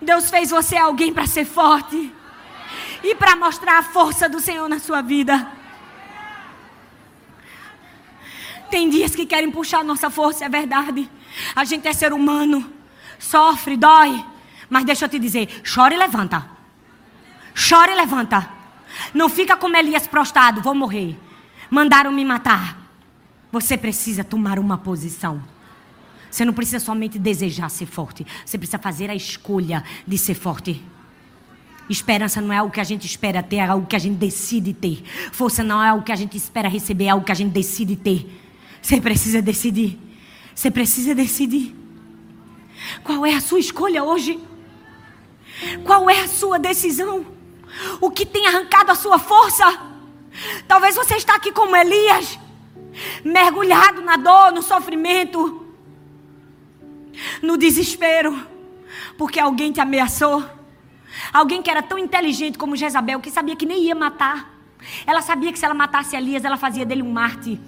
Deus fez você alguém para ser forte e para mostrar a força do Senhor na sua vida. Tem dias que querem puxar nossa força, é verdade. A gente é ser humano, sofre, dói. Mas deixa eu te dizer: chora e levanta. Chora e levanta. Não fica como Elias prostrado, vou morrer. Mandaram me matar. Você precisa tomar uma posição. Você não precisa somente desejar ser forte. Você precisa fazer a escolha de ser forte. Esperança não é algo que a gente espera ter, é algo que a gente decide ter. Força não é algo que a gente espera receber, é algo que a gente decide ter. Você precisa decidir. Você precisa decidir. Qual é a sua escolha hoje? Qual é a sua decisão? O que tem arrancado a sua força? Talvez você está aqui como Elias, mergulhado na dor, no sofrimento, no desespero, porque alguém te ameaçou. Alguém que era tão inteligente como Jezabel, que sabia que nem ia matar. Ela sabia que se ela matasse Elias, ela fazia dele um mártir.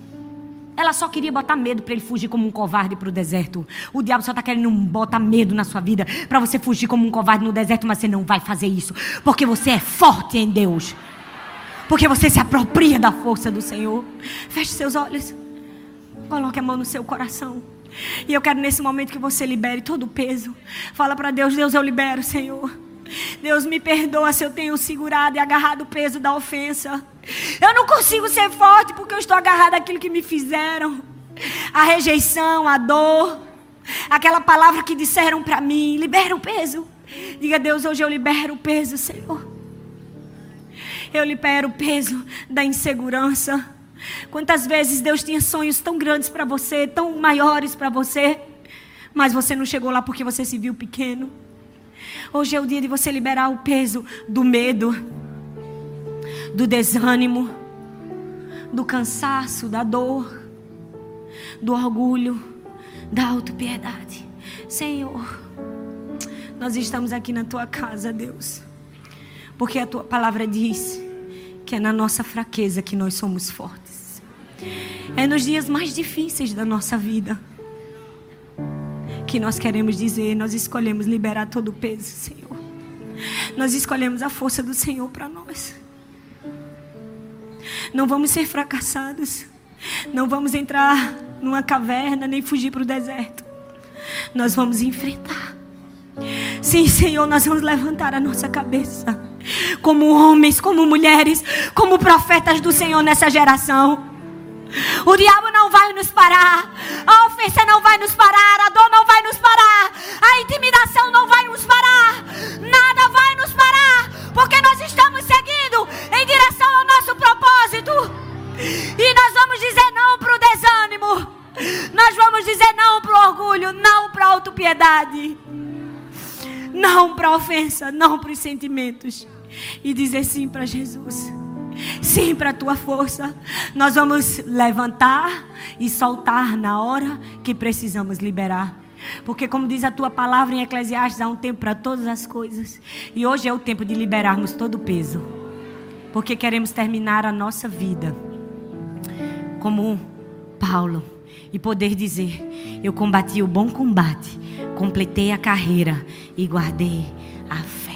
Ela só queria botar medo para ele fugir como um covarde para o deserto. O diabo só está querendo botar medo na sua vida para você fugir como um covarde no deserto, mas você não vai fazer isso, porque você é forte em Deus. Porque você se apropria da força do Senhor. Feche seus olhos. Coloque a mão no seu coração. E eu quero nesse momento que você libere todo o peso. Fala para Deus, Deus, eu libero, Senhor. Deus me perdoa se eu tenho segurado e agarrado o peso da ofensa. Eu não consigo ser forte porque eu estou agarrado àquilo que me fizeram. A rejeição, a dor, aquela palavra que disseram para mim, libera o peso. Diga, Deus, hoje eu libero o peso, Senhor. Eu libero o peso da insegurança. Quantas vezes Deus tinha sonhos tão grandes para você, tão maiores para você, mas você não chegou lá porque você se viu pequeno. Hoje é o dia de você liberar o peso do medo, do desânimo, do cansaço, da dor, do orgulho, da autopiedade. Senhor, nós estamos aqui na tua casa, Deus, porque a tua palavra diz que é na nossa fraqueza que nós somos fortes. É nos dias mais difíceis da nossa vida que nós queremos dizer, nós escolhemos liberar todo o peso, Senhor. Nós escolhemos a força do Senhor para nós. Não vamos ser fracassados. Não vamos entrar numa caverna nem fugir para o deserto. Nós vamos enfrentar. Sim, Senhor, nós vamos levantar a nossa cabeça. Como homens, como mulheres, como profetas do Senhor nessa geração. O diabo não vai nos parar. A ofensa não vai nos parar. A dor não vai nos parar. A intimidação não vai nos parar. Nada vai nos parar. Porque nós estamos seguindo em direção ao nosso propósito. E nós vamos dizer não para o desânimo. Nós vamos dizer não para o orgulho. Não para a autopiedade. Não para a ofensa. Não para os sentimentos. E dizer sim para Jesus. Sim, para a tua força. Nós vamos levantar e soltar na hora que precisamos liberar. Porque, como diz a tua palavra em Eclesiastes, há um tempo para todas as coisas. E hoje é o tempo de liberarmos todo o peso. Porque queremos terminar a nossa vida como Paulo e poder dizer: Eu combati o bom combate, completei a carreira e guardei a fé.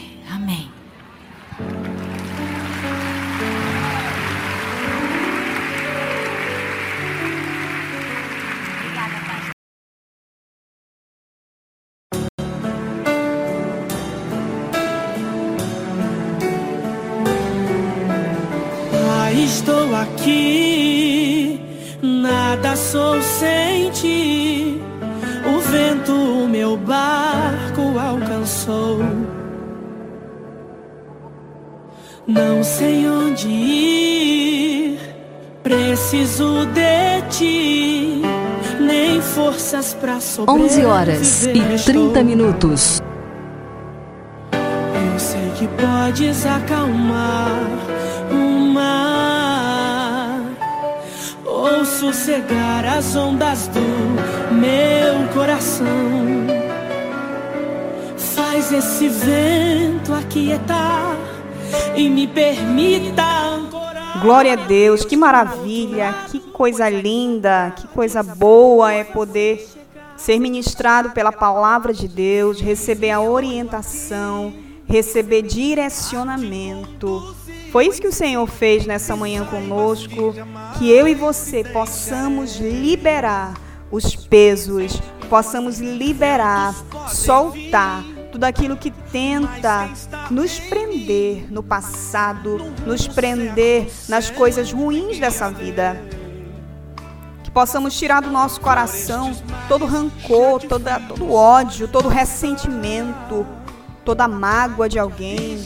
Sou sem ti. O vento o meu barco alcançou. Não sei onde ir, preciso de ti. Nem forças pra sobreviver. 11 horas e 30 minutos. Eu sei que podes acalmar o mar ou sossegar as ondas do meu coração. Faz esse vento aquietar e me permita ancorar. Glória a Deus, que maravilha, que coisa linda, que coisa boa é poder ser ministrado pela palavra de Deus, receber a orientação, receber direcionamento. Foi isso que o Senhor fez nessa manhã conosco, que eu e você possamos liberar os pesos, possamos liberar, soltar tudo aquilo que tenta nos prender no passado, nos prender nas coisas ruins dessa vida. Que possamos tirar do nosso coração todo rancor, toda, todo ódio, todo ressentimento, toda mágoa de alguém.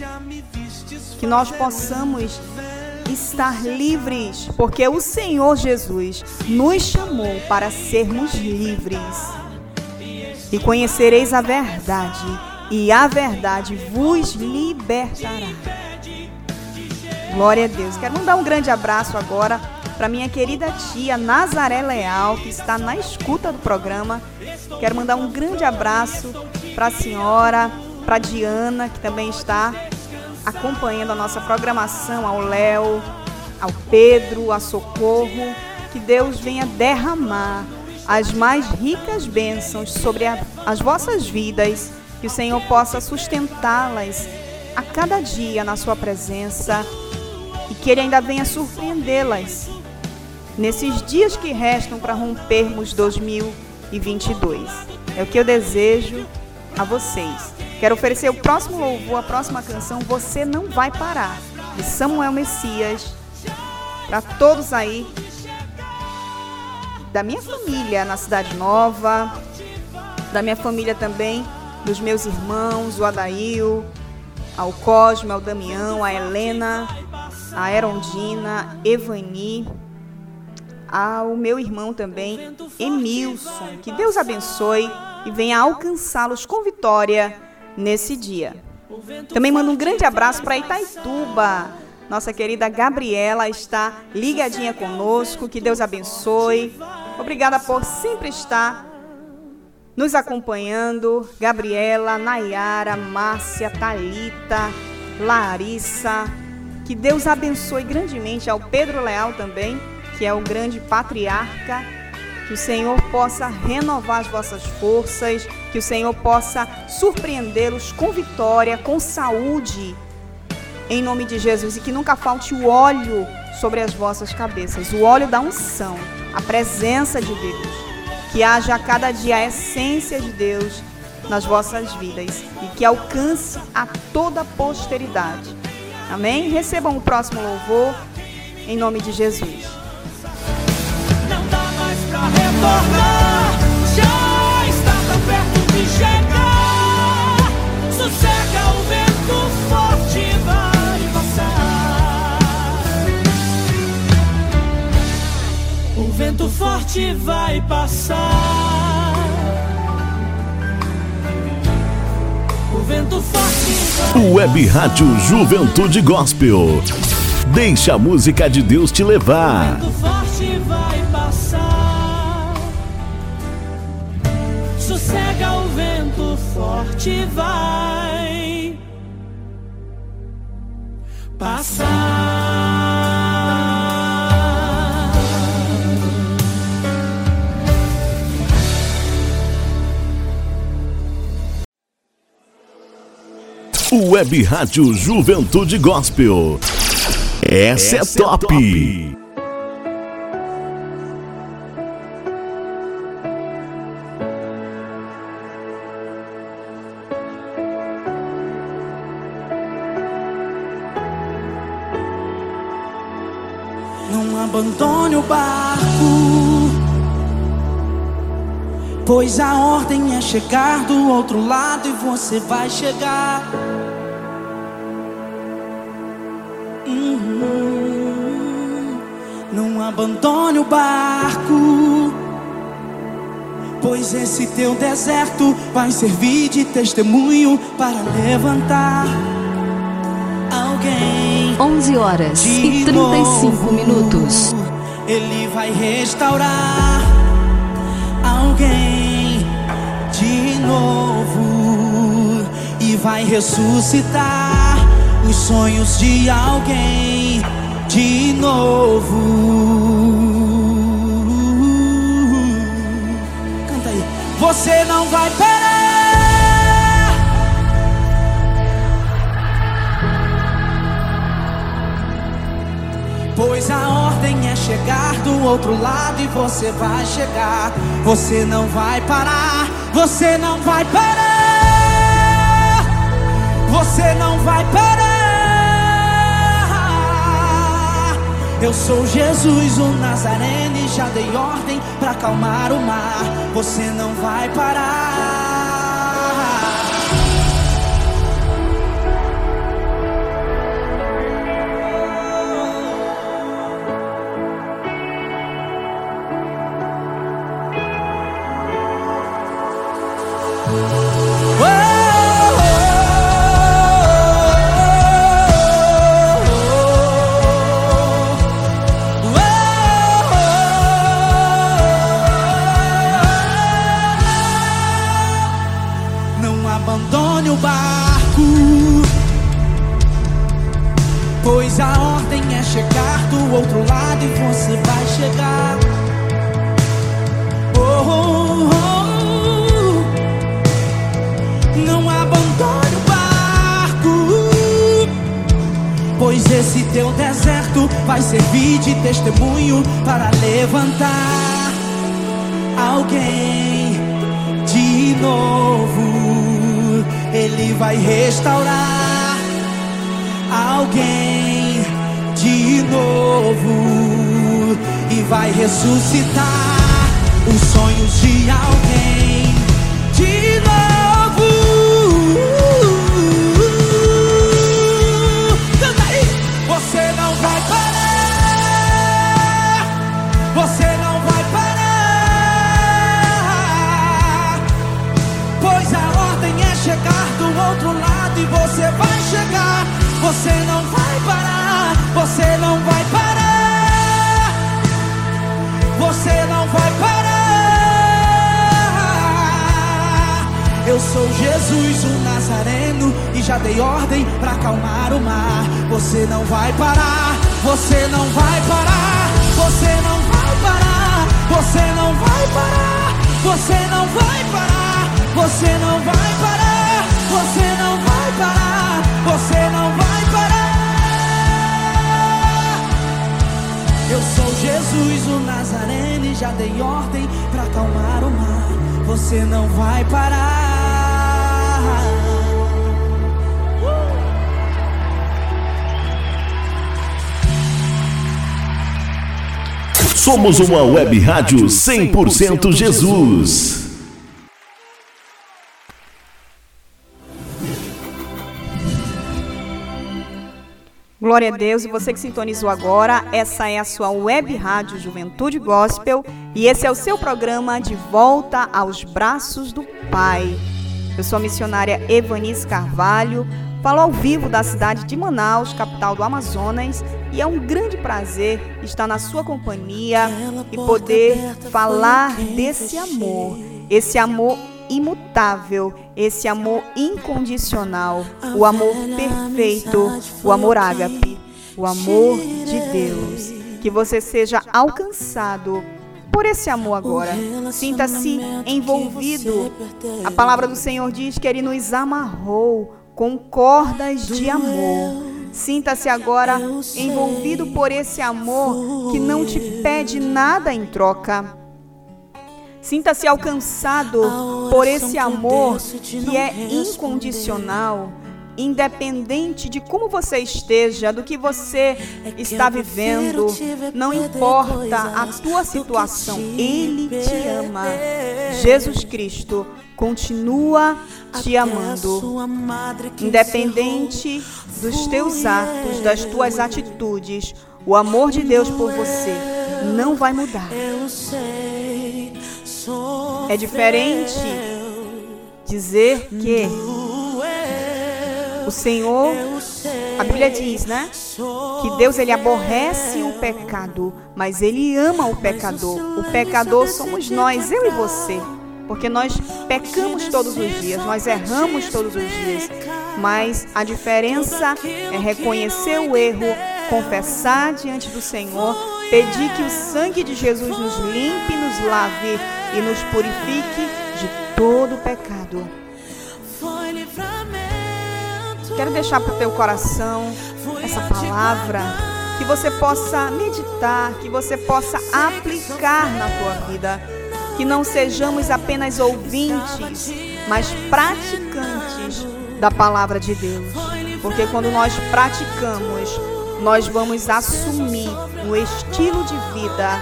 Que nós possamos estar livres, porque o Senhor Jesus nos chamou para sermos livres. E conhecereis a verdade, e a verdade vos libertará. Glória a Deus. Quero mandar um grande abraço agora para minha querida tia Nazaré Leal, que está na escuta do programa. Quero mandar um grande abraço para a senhora, para Diana, que também está acompanhando a nossa programação, ao Léo, ao Pedro, a Socorro. Que Deus venha derramar as mais ricas bênçãos sobre a, as vossas vidas, que o Senhor possa sustentá-las a cada dia na sua presença e que Ele ainda venha surpreendê-las nesses dias que restam para rompermos 2022. É o que eu desejo a vocês. Quero oferecer o próximo louvor, a próxima canção, Você Não Vai Parar, de Samuel Messias, para todos aí da minha família na Cidade Nova, da minha família também, dos meus irmãos, o Adail, ao Cosme, ao Damião, a Helena, a Erondina, Evani, ao meu irmão também, Emilson. Que Deus abençoe e venha alcançá-los com vitória nesse dia. Também mando um grande abraço para Itaituba. Nossa querida Gabriela está ligadinha conosco. Que Deus abençoe. Obrigada por sempre estar nos acompanhando. Gabriela, Nayara, Márcia, Talita, Larissa. Que Deus abençoe grandemente ao Pedro Leal também, que é o grande patriarca. Que o Senhor possa renovar as vossas forças, que o Senhor possa surpreendê-los com vitória, com saúde, em nome de Jesus, e que nunca falte o óleo sobre as vossas cabeças o óleo da unção, a presença de Deus. Que haja a cada dia a essência de Deus nas vossas vidas e que alcance a toda a posteridade. Amém? Recebam o próximo louvor em nome de Jesus. Forte vai passar. O vento forte vai passar. O vento forte vai Web Rádio Juventude Gospel. Deixa a música de Deus te levar. vento forte vai Sossega o vento forte vai passar. Web Rádio Juventude Gospel. Essa, é top. Não abandone o barco, pois a ordem é chegar do outro lado e você vai chegar. Uhum. Não abandone o barco, pois esse teu deserto vai servir de testemunho para levantar alguém. 11 horas e De 35 novo, minutos. Ele vai restaurar alguém de novo e vai ressuscitar os sonhos de alguém de novo. Canta aí. Você não vai parar. Pois a ordem é chegar do outro lado e você vai chegar. Você não vai parar, você não vai parar. Você não vai parar. Eu sou Jesus, o Nazareno, e já dei ordem para acalmar o mar. Você não vai parar. Ressuscitar. Os sonhos de alguém vai parar. Você não vai parar. Você não vai parar. Você não vai parar. Você não vai parar. Você não vai parar. Você não vai parar. Você não vai parar. Eu sou Jesus, o Nazareno, e já dei ordem para acalmar o mar. Você não vai parar. Somos uma web rádio 100% Jesus. Glória a Deus, e você que sintonizou agora, essa é a sua web rádio Juventude Gospel e esse é o seu programa De Volta aos Braços do Pai. Eu sou a missionária Evanis Carvalho, falo ao vivo da cidade de Manaus, capital do Amazonas, e é um grande prazer estar na sua companhia e poder falar desse amor, esse amor imutável, esse amor incondicional, o amor perfeito, o amor ágape, o amor de Deus. Que você seja alcançado por esse amor agora. Sinta-se envolvido. A palavra do Senhor diz que ele nos amarrou com cordas de amor. Sinta-se agora envolvido por esse amor que não te pede nada em troca. Sinta-se alcançado por esse amor que é incondicional, independente de como você esteja, do que você está vivendo, não importa a tua situação, Ele te ama. Jesus Cristo continua te amando, independente dos teus atos, das tuas atitudes, o amor de Deus por você não vai mudar. É diferente dizer que o Senhor, a Bíblia diz, né? Que Deus ele aborrece o pecado, mas ele ama o pecador. O pecador somos nós, eu e você. Porque nós pecamos todos os dias, nós erramos todos os dias. Mas a diferença é reconhecer o erro, confessar diante do Senhor, pedir que o sangue de Jesus nos limpe, nos lave e nos purifique de todo o pecado. Quero deixar para o teu coração essa palavra que você possa meditar, que você possa aplicar na tua vida, que não sejamos apenas ouvintes, mas praticantes da palavra de Deus. Porque quando nós praticamos, nós vamos assumir um estilo de vida,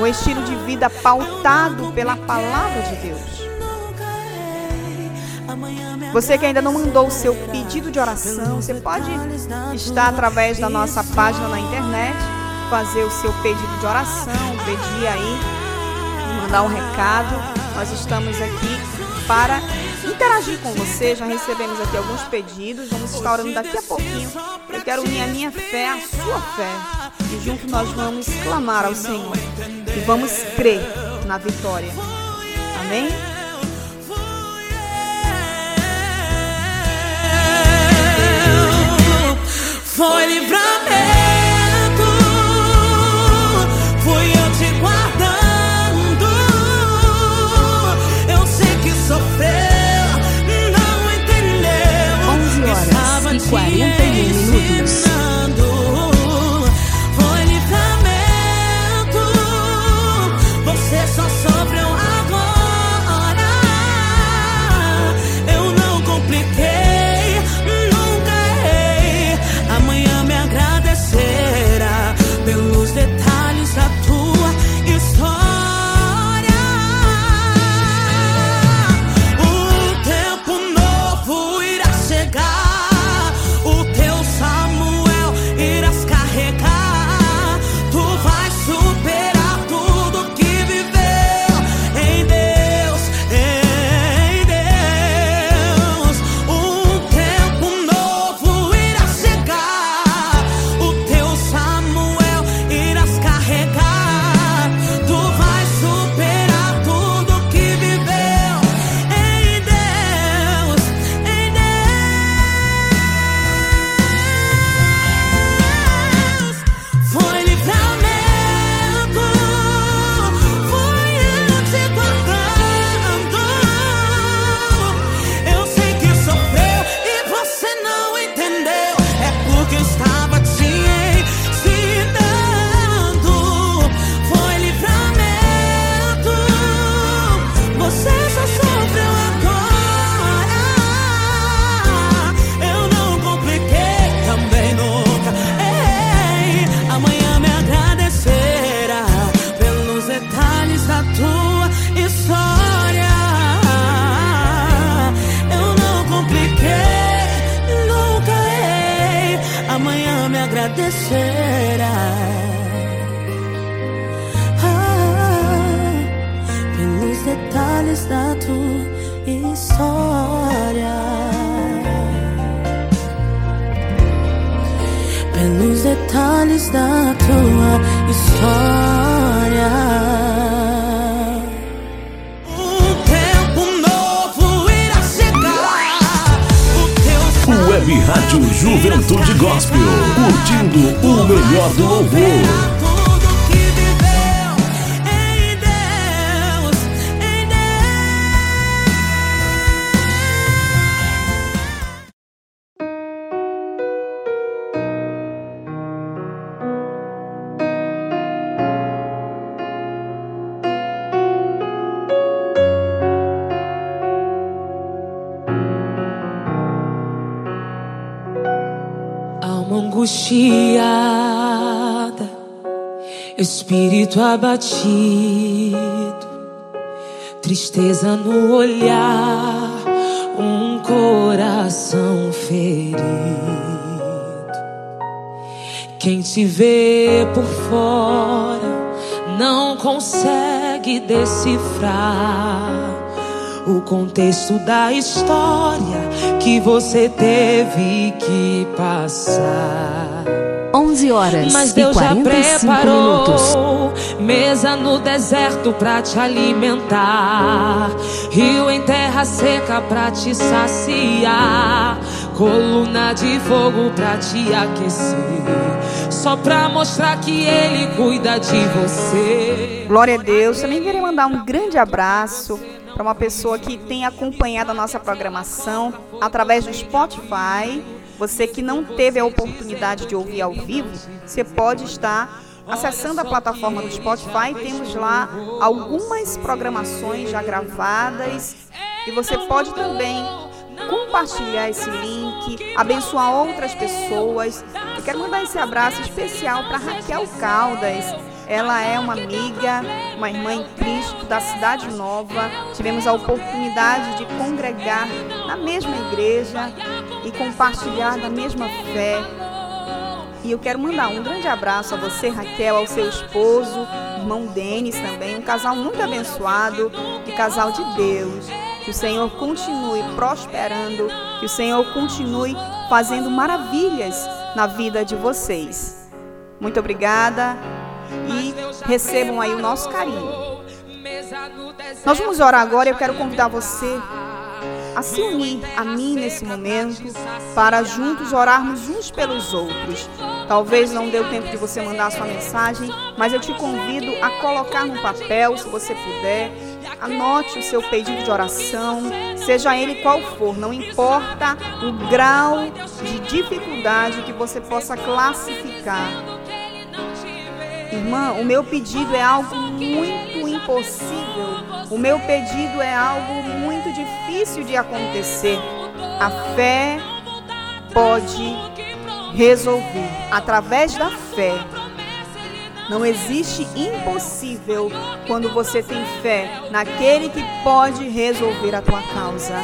um estilo de vida pautado pela palavra de Deus. Você que ainda não mandou o seu pedido de oração, você pode estar através da nossa página na internet, fazer o seu pedido de oração, pedir aí, mandar um recado. Nós estamos aqui para interagir com você. Já recebemos aqui alguns pedidos, vamos estar orando daqui a pouquinho. Eu quero unir a minha fé à sua fé e junto nós vamos clamar ao Senhor e vamos crer na vitória. Amém? Foi livramento, espírito abatido, tristeza no olhar, um coração ferido. Quem te vê por fora não consegue decifrar o contexto da história que você teve que passar. 11 horas Mas e Deus já 45 minutos. Mesa no deserto pra te alimentar, rio em terra seca pra te saciar, coluna de fogo pra te aquecer, só pra mostrar que Ele cuida de você. Glória a Deus. Também queria mandar um grande abraço para uma pessoa que tem acompanhado a nossa programação através do Spotify. Você que não teve a oportunidade de ouvir ao vivo, você pode estar acessando a plataforma do Spotify. Temos lá algumas programações já gravadas e você pode também compartilhar esse link, abençoar outras pessoas. Eu quero mandar esse abraço especial para Raquel Caldas. Ela é uma amiga, uma irmã em Cristo da Cidade Nova. Tivemos a oportunidade de congregar na mesma igreja e compartilhar da mesma fé. E eu quero mandar um grande abraço a você, Raquel, ao seu esposo, irmão Denis também, um casal muito abençoado, um casal de Deus. Que o Senhor continue prosperando, que o Senhor continue fazendo maravilhas na vida de vocês. Muito obrigada e recebam aí o nosso carinho. Nós vamos orar agora e eu quero convidar você a se unir a mim nesse momento para juntos orarmos uns pelos outros. Talvez não deu tempo de você mandar a sua mensagem, mas eu te convido a colocar no papel, se você puder. Anote o seu pedido de oração, seja ele qual for, não importa o grau de dificuldade que você possa classificar. Irmã, o meu pedido é algo muito impossível. O meu pedido é algo muito difícil de acontecer. A fé pode resolver através da fé. Não existe impossível quando você tem fé naquele que pode resolver a tua causa.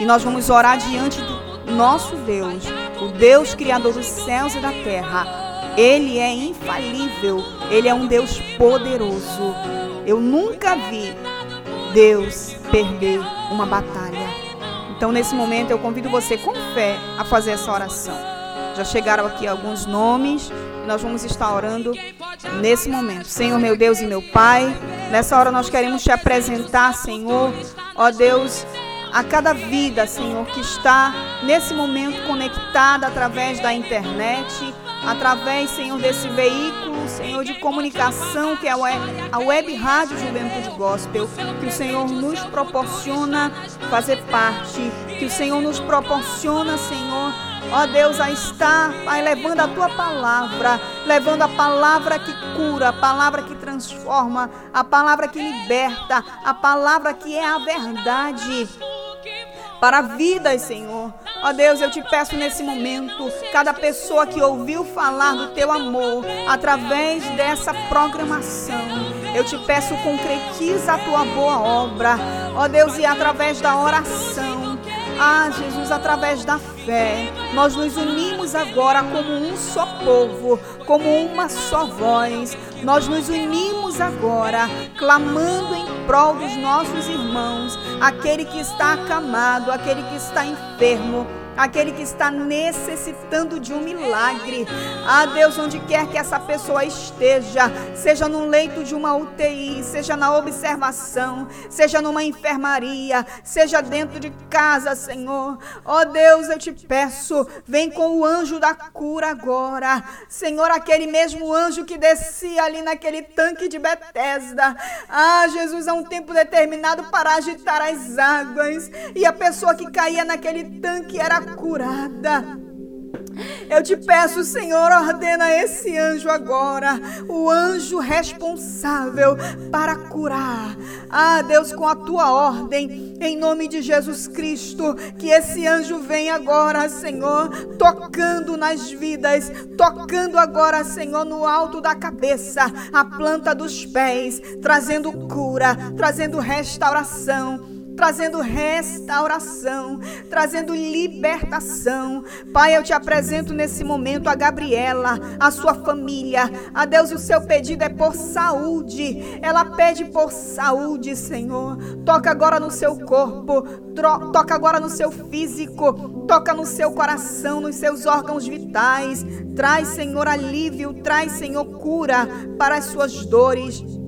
E nós vamos orar diante do nosso Deus, o Deus criador dos céus e da terra. Ele é infalível, ele é um Deus poderoso. Eu nunca vi Deus perder uma batalha. Então, nesse momento, eu convido você com fé a fazer essa oração. Já chegaram aqui alguns nomes e nós vamos estar orando nesse momento. Senhor, meu Deus e meu Pai, nessa hora nós queremos te apresentar, Senhor, ó Deus, a cada vida, Senhor, que está nesse momento conectada através da internet, através, Senhor, desse veículo, Senhor, de comunicação que é a web, a Rádio Juventude Gospel, que o Senhor nos proporciona fazer parte, que o Senhor nos proporciona, Senhor, ó Deus, a estar, Pai, levando a tua palavra, levando a palavra que cura, a palavra que transforma, a palavra que liberta, a palavra que é a verdade para vidas, Senhor. Ó Deus, eu te peço nesse momento, cada pessoa que ouviu falar do teu amor através dessa programação, eu te peço, concretiza a tua boa obra. Ó Deus, e através da oração, ah, Jesus, através da fé, nós nos unimos agora como um só povo, como uma só voz. Nós nos unimos agora, clamando em prol dos nossos irmãos, aquele que está acamado, aquele que está enfermo, aquele que está necessitando de um milagre. Ah, Deus, onde quer que essa pessoa esteja, seja no leito de uma UTI, seja na observação, seja numa enfermaria, seja dentro de casa, Senhor. Ó oh, Deus, eu te peço, vem com o anjo da cura agora. Senhor, aquele mesmo anjo que descia ali naquele tanque de Betesda. Ah, Jesus, há um tempo determinado para agitar as águas. E a pessoa que caía naquele tanque era curada. Eu te peço, Senhor, ordena esse anjo agora, o anjo responsável para curar. Ah, Deus, com a tua ordem, em nome de Jesus Cristo, que esse anjo venha agora, Senhor, tocando nas vidas, tocando agora, Senhor, no alto da cabeça, a planta dos pés, trazendo cura, trazendo restauração trazendo restauração, trazendo libertação. Pai, eu te apresento nesse momento a Gabriela, a sua família. A Deus, o seu pedido é por saúde. Ela pede por saúde, Senhor. Toca agora no seu corpo, toca agora no seu físico, toca no seu coração, nos seus órgãos vitais. Traz, Senhor, alívio, traz, Senhor, cura para as suas dores.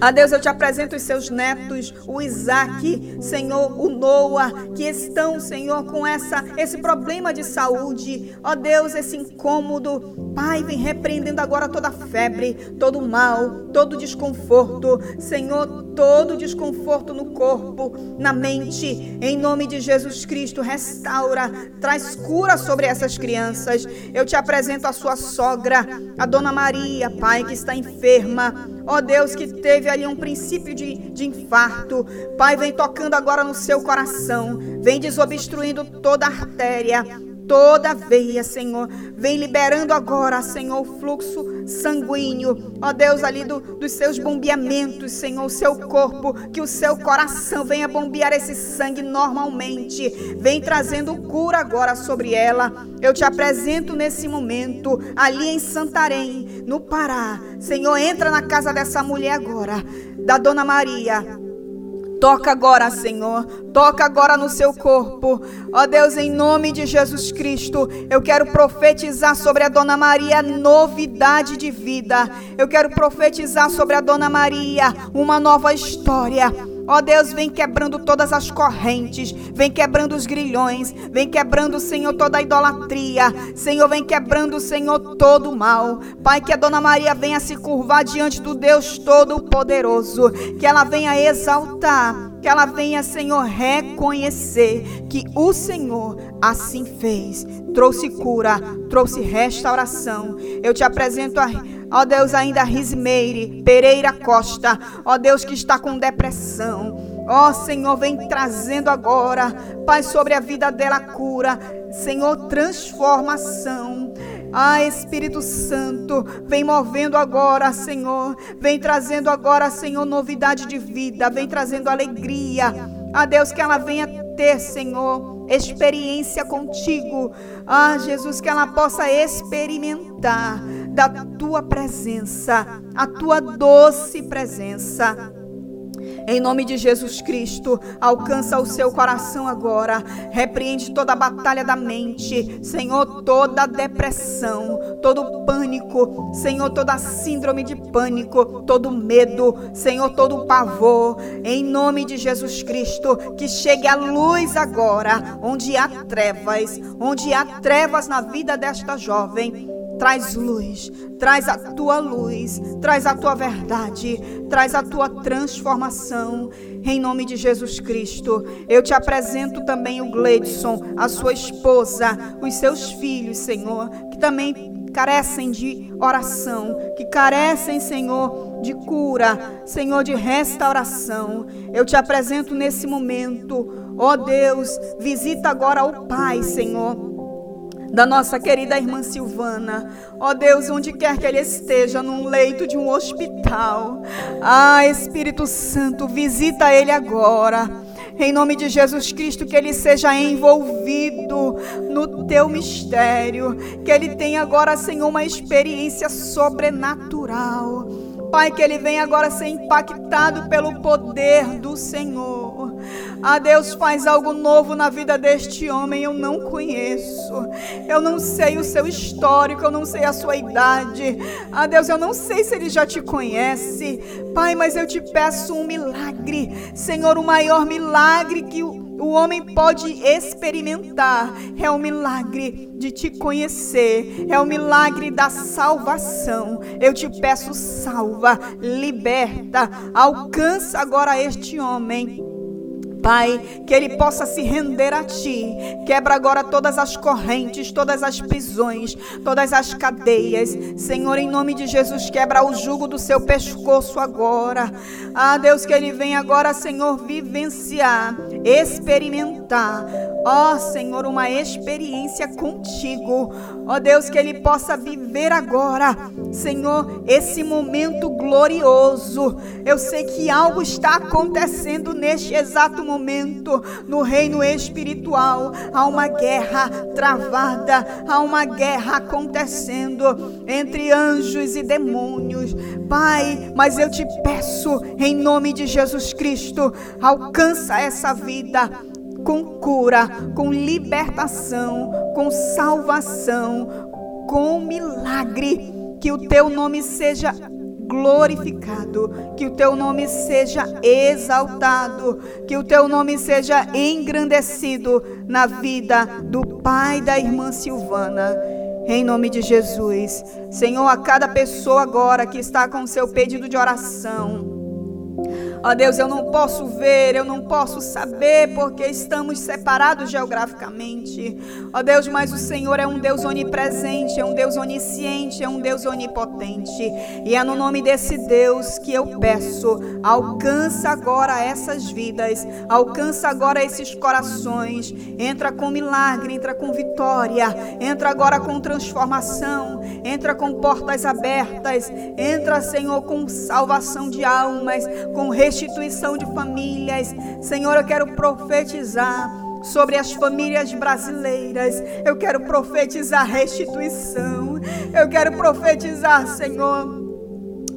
A Deus, eu te apresento os seus netos, o Isaac, Senhor, o Noah, que estão, Senhor, com essa, esse problema de saúde. Ó Deus, esse incômodo Pai, vem repreendendo agora toda febre, todo mal, todo desconforto. Senhor, todo desconforto no corpo, na mente. Em nome de Jesus Cristo, restaura, traz cura sobre essas crianças. Eu te apresento a sua sogra, a Dona Maria, Pai, que está enferma. Ó oh Deus, que teve ali um princípio de, de infarto. Pai, vem tocando agora no seu coração. Vem desobstruindo toda a artéria toda veia, Senhor. Vem liberando agora, Senhor, o fluxo sanguíneo, ó Deus, ali do, dos seus bombeamentos, Senhor, o seu corpo, que o seu coração venha bombear esse sangue normalmente. Vem trazendo cura agora sobre ela. Eu te apresento nesse momento, ali em Santarém, no Pará. Senhor, entra na casa dessa mulher agora, da Dona Maria. Toca agora, Senhor. Toca agora no seu corpo. Ó Deus, em nome de Jesus Cristo, eu quero profetizar sobre a Dona Maria novidade de vida. Eu quero profetizar sobre a Dona Maria uma nova história Ó oh Deus, vem quebrando todas as correntes, vem quebrando os grilhões, vem quebrando, Senhor, toda a idolatria. Senhor, vem quebrando, Senhor, todo o mal. Pai, que a Dona Maria venha se curvar diante do Deus Todo-Poderoso, que ela venha exaltar, que ela venha, Senhor, reconhecer que o Senhor assim fez. Trouxe cura, trouxe restauração. Eu te apresento a Ó Deus, ainda Rismeire, Pereira Costa. Ó Deus que está com depressão. Ó Senhor, vem trazendo agora, Pai, sobre a vida dela cura. Senhor, transformação. Ah, Espírito Santo, vem movendo agora, Senhor. Vem trazendo agora, Senhor, novidade de vida. Vem trazendo alegria. A Deus que ela venha ter, Senhor, experiência contigo. Ah, Jesus, que ela possa experimentar da tua presença, a tua doce presença. Em nome de Jesus Cristo, alcança o seu coração agora. Repreende toda a batalha da mente, Senhor, toda depressão, todo pânico, Senhor, toda síndrome de pânico, todo medo, Senhor, todo pavor. Em nome de Jesus Cristo, que chegue a luz agora, onde há trevas, onde há trevas na vida desta jovem. Traz luz, traz a tua luz, traz a tua verdade, traz a tua transformação. Em nome de Jesus Cristo, eu te apresento também o Gleidson, a sua esposa, os seus filhos, Senhor, que também carecem de oração, que carecem, Senhor, de cura, Senhor, de restauração. Eu te apresento nesse momento, ó Deus, visita agora o Pai, Senhor da nossa querida irmã Silvana. Ó oh Deus, onde quer que ele esteja, num leito de um hospital. Ah, Espírito Santo, visita ele agora. Em nome de Jesus Cristo, que ele seja envolvido no teu mistério. Que ele tenha agora, Senhor, uma experiência sobrenatural. Pai, que ele venha agora ser impactado pelo poder do Senhor. Ah, Deus faz algo novo na vida deste homem, eu não conheço. Eu não sei o seu histórico, eu não sei a sua idade. Ah, Deus, eu não sei se ele já te conhece. Pai, mas eu te peço um milagre. Senhor, o maior milagre que o homem pode experimentar é o milagre de te conhecer, é o milagre da salvação. Eu te peço, salva, liberta, alcança agora este homem Pai, que ele possa se render a Ti. Quebra agora todas as correntes, todas as prisões, todas as cadeias. Senhor, em nome de Jesus, quebra o jugo do seu pescoço agora. Ah, Deus, que ele venha agora, Senhor, vivenciar, experimentar. Ó, oh, Senhor, uma experiência contigo. Ó, oh, Deus, que ele possa viver agora, Senhor, esse momento glorioso. Eu sei que algo está acontecendo neste exato momento no reino espiritual há uma guerra travada, há uma guerra acontecendo entre anjos e demônios. Pai, mas eu te peço, em nome de Jesus Cristo, alcança essa vida com cura, com libertação, com salvação, com milagre. Que o teu nome seja glorificado, que o teu nome seja exaltado, que o teu nome seja engrandecido na vida do pai da irmã Silvana. Em nome de Jesus. Senhor, a cada pessoa agora que está com seu pedido de oração. Ó Deus, eu não posso ver, eu não posso saber, porque estamos separados geograficamente. Ó Deus, mas o Senhor é um Deus onipresente, é um Deus onisciente, é um Deus onipotente. E é no nome desse Deus que eu peço: alcança agora essas vidas, alcança agora esses corações. Entra com milagre, entra com vitória, entra agora com transformação, entra com portas abertas, entra, Senhor, com salvação de almas, com restituição de famílias. Senhor, eu quero profetizar sobre as famílias brasileiras. Eu quero profetizar restituição. Eu quero profetizar, Senhor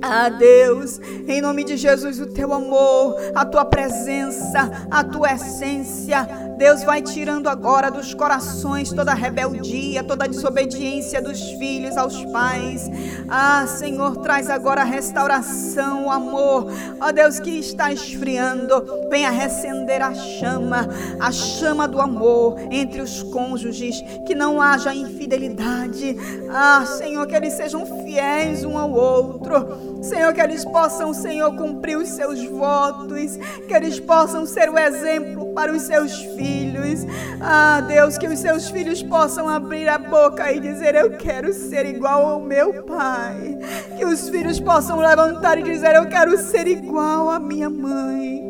ah, Deus, em nome de Jesus, o teu amor, a tua presença, a tua essência, Deus vai tirando agora dos corações toda rebeldia, toda desobediência dos filhos aos pais. Ah, Senhor, traz agora a restauração, o amor. Ó Deus que está esfriando, venha recender a chama, a chama do amor entre os cônjuges, que não haja infidelidade. Ah, Senhor, que eles sejam fiéis um ao outro. Senhor, que eles possam, Senhor, cumprir os seus votos, que eles possam ser o exemplo para os seus filhos. Ah, Deus, que os seus filhos possam abrir a boca e dizer: Eu quero ser igual ao meu pai. Que os filhos possam levantar e dizer: Eu quero ser igual à minha mãe.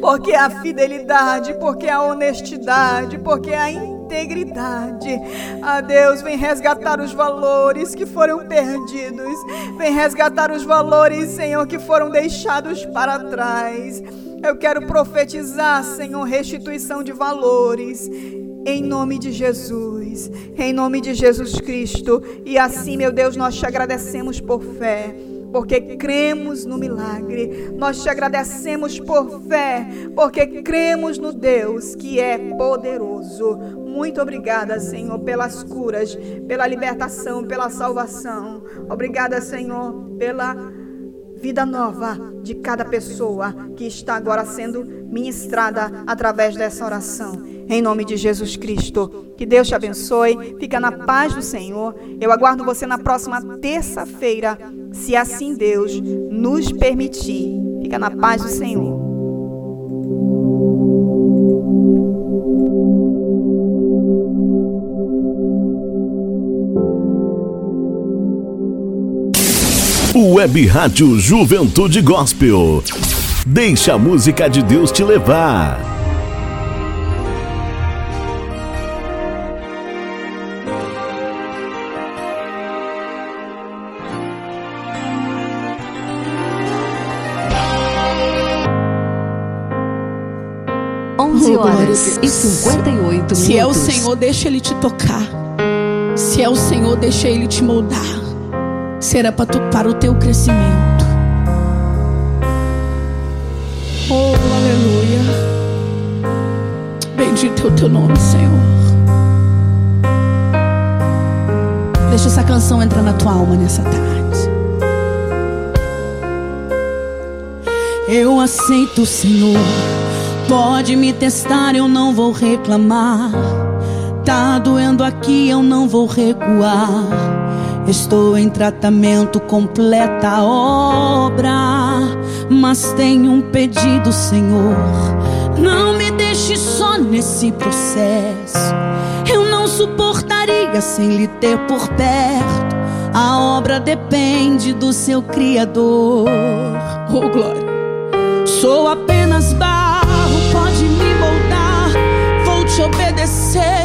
Porque a fidelidade, porque a honestidade, porque a integridade. Ah, Deus, vem resgatar os valores que foram perdidos. Vem resgatar os valores, Senhor, que foram deixados para trás. Eu quero profetizar, Senhor, restituição de valores. Em nome de Jesus, em nome de Jesus Cristo. E assim, meu Deus, nós te agradecemos por fé porque cremos no milagre. Nós te agradecemos por fé, porque cremos no Deus que é poderoso. Muito obrigada, Senhor, pelas curas, pela libertação, pela salvação. Obrigada, Senhor, pela vida nova de cada pessoa que está agora sendo ministrada através dessa oração. Em nome de Jesus Cristo. Que Deus te abençoe. Fica na paz do Senhor. Eu aguardo você na próxima terça-feira, se assim Deus nos permitir. Fica na paz do Senhor. Web Rádio Juventude Gospel. Deixa a música de Deus te levar. Onze horas e 58 minutos. Se é o Senhor, deixa Ele te tocar. Se é o Senhor, deixa Ele te moldar será para, tu, para o teu crescimento. Oh, aleluia. Bendito é o teu nome, Senhor. Deixa essa canção entrar na tua alma nessa tarde. Eu aceito, Senhor. Pode me testar, eu não vou reclamar. Tá doendo aqui, eu não vou recuar. Estou em tratamento, completa a obra. Mas tenho um pedido, Senhor. Não me deixe só nesse processo. Eu não suportaria sem lhe ter por perto. A obra depende do seu Criador. Oh, glória. Sou apenas barro, pode me moldar. Vou te obedecer.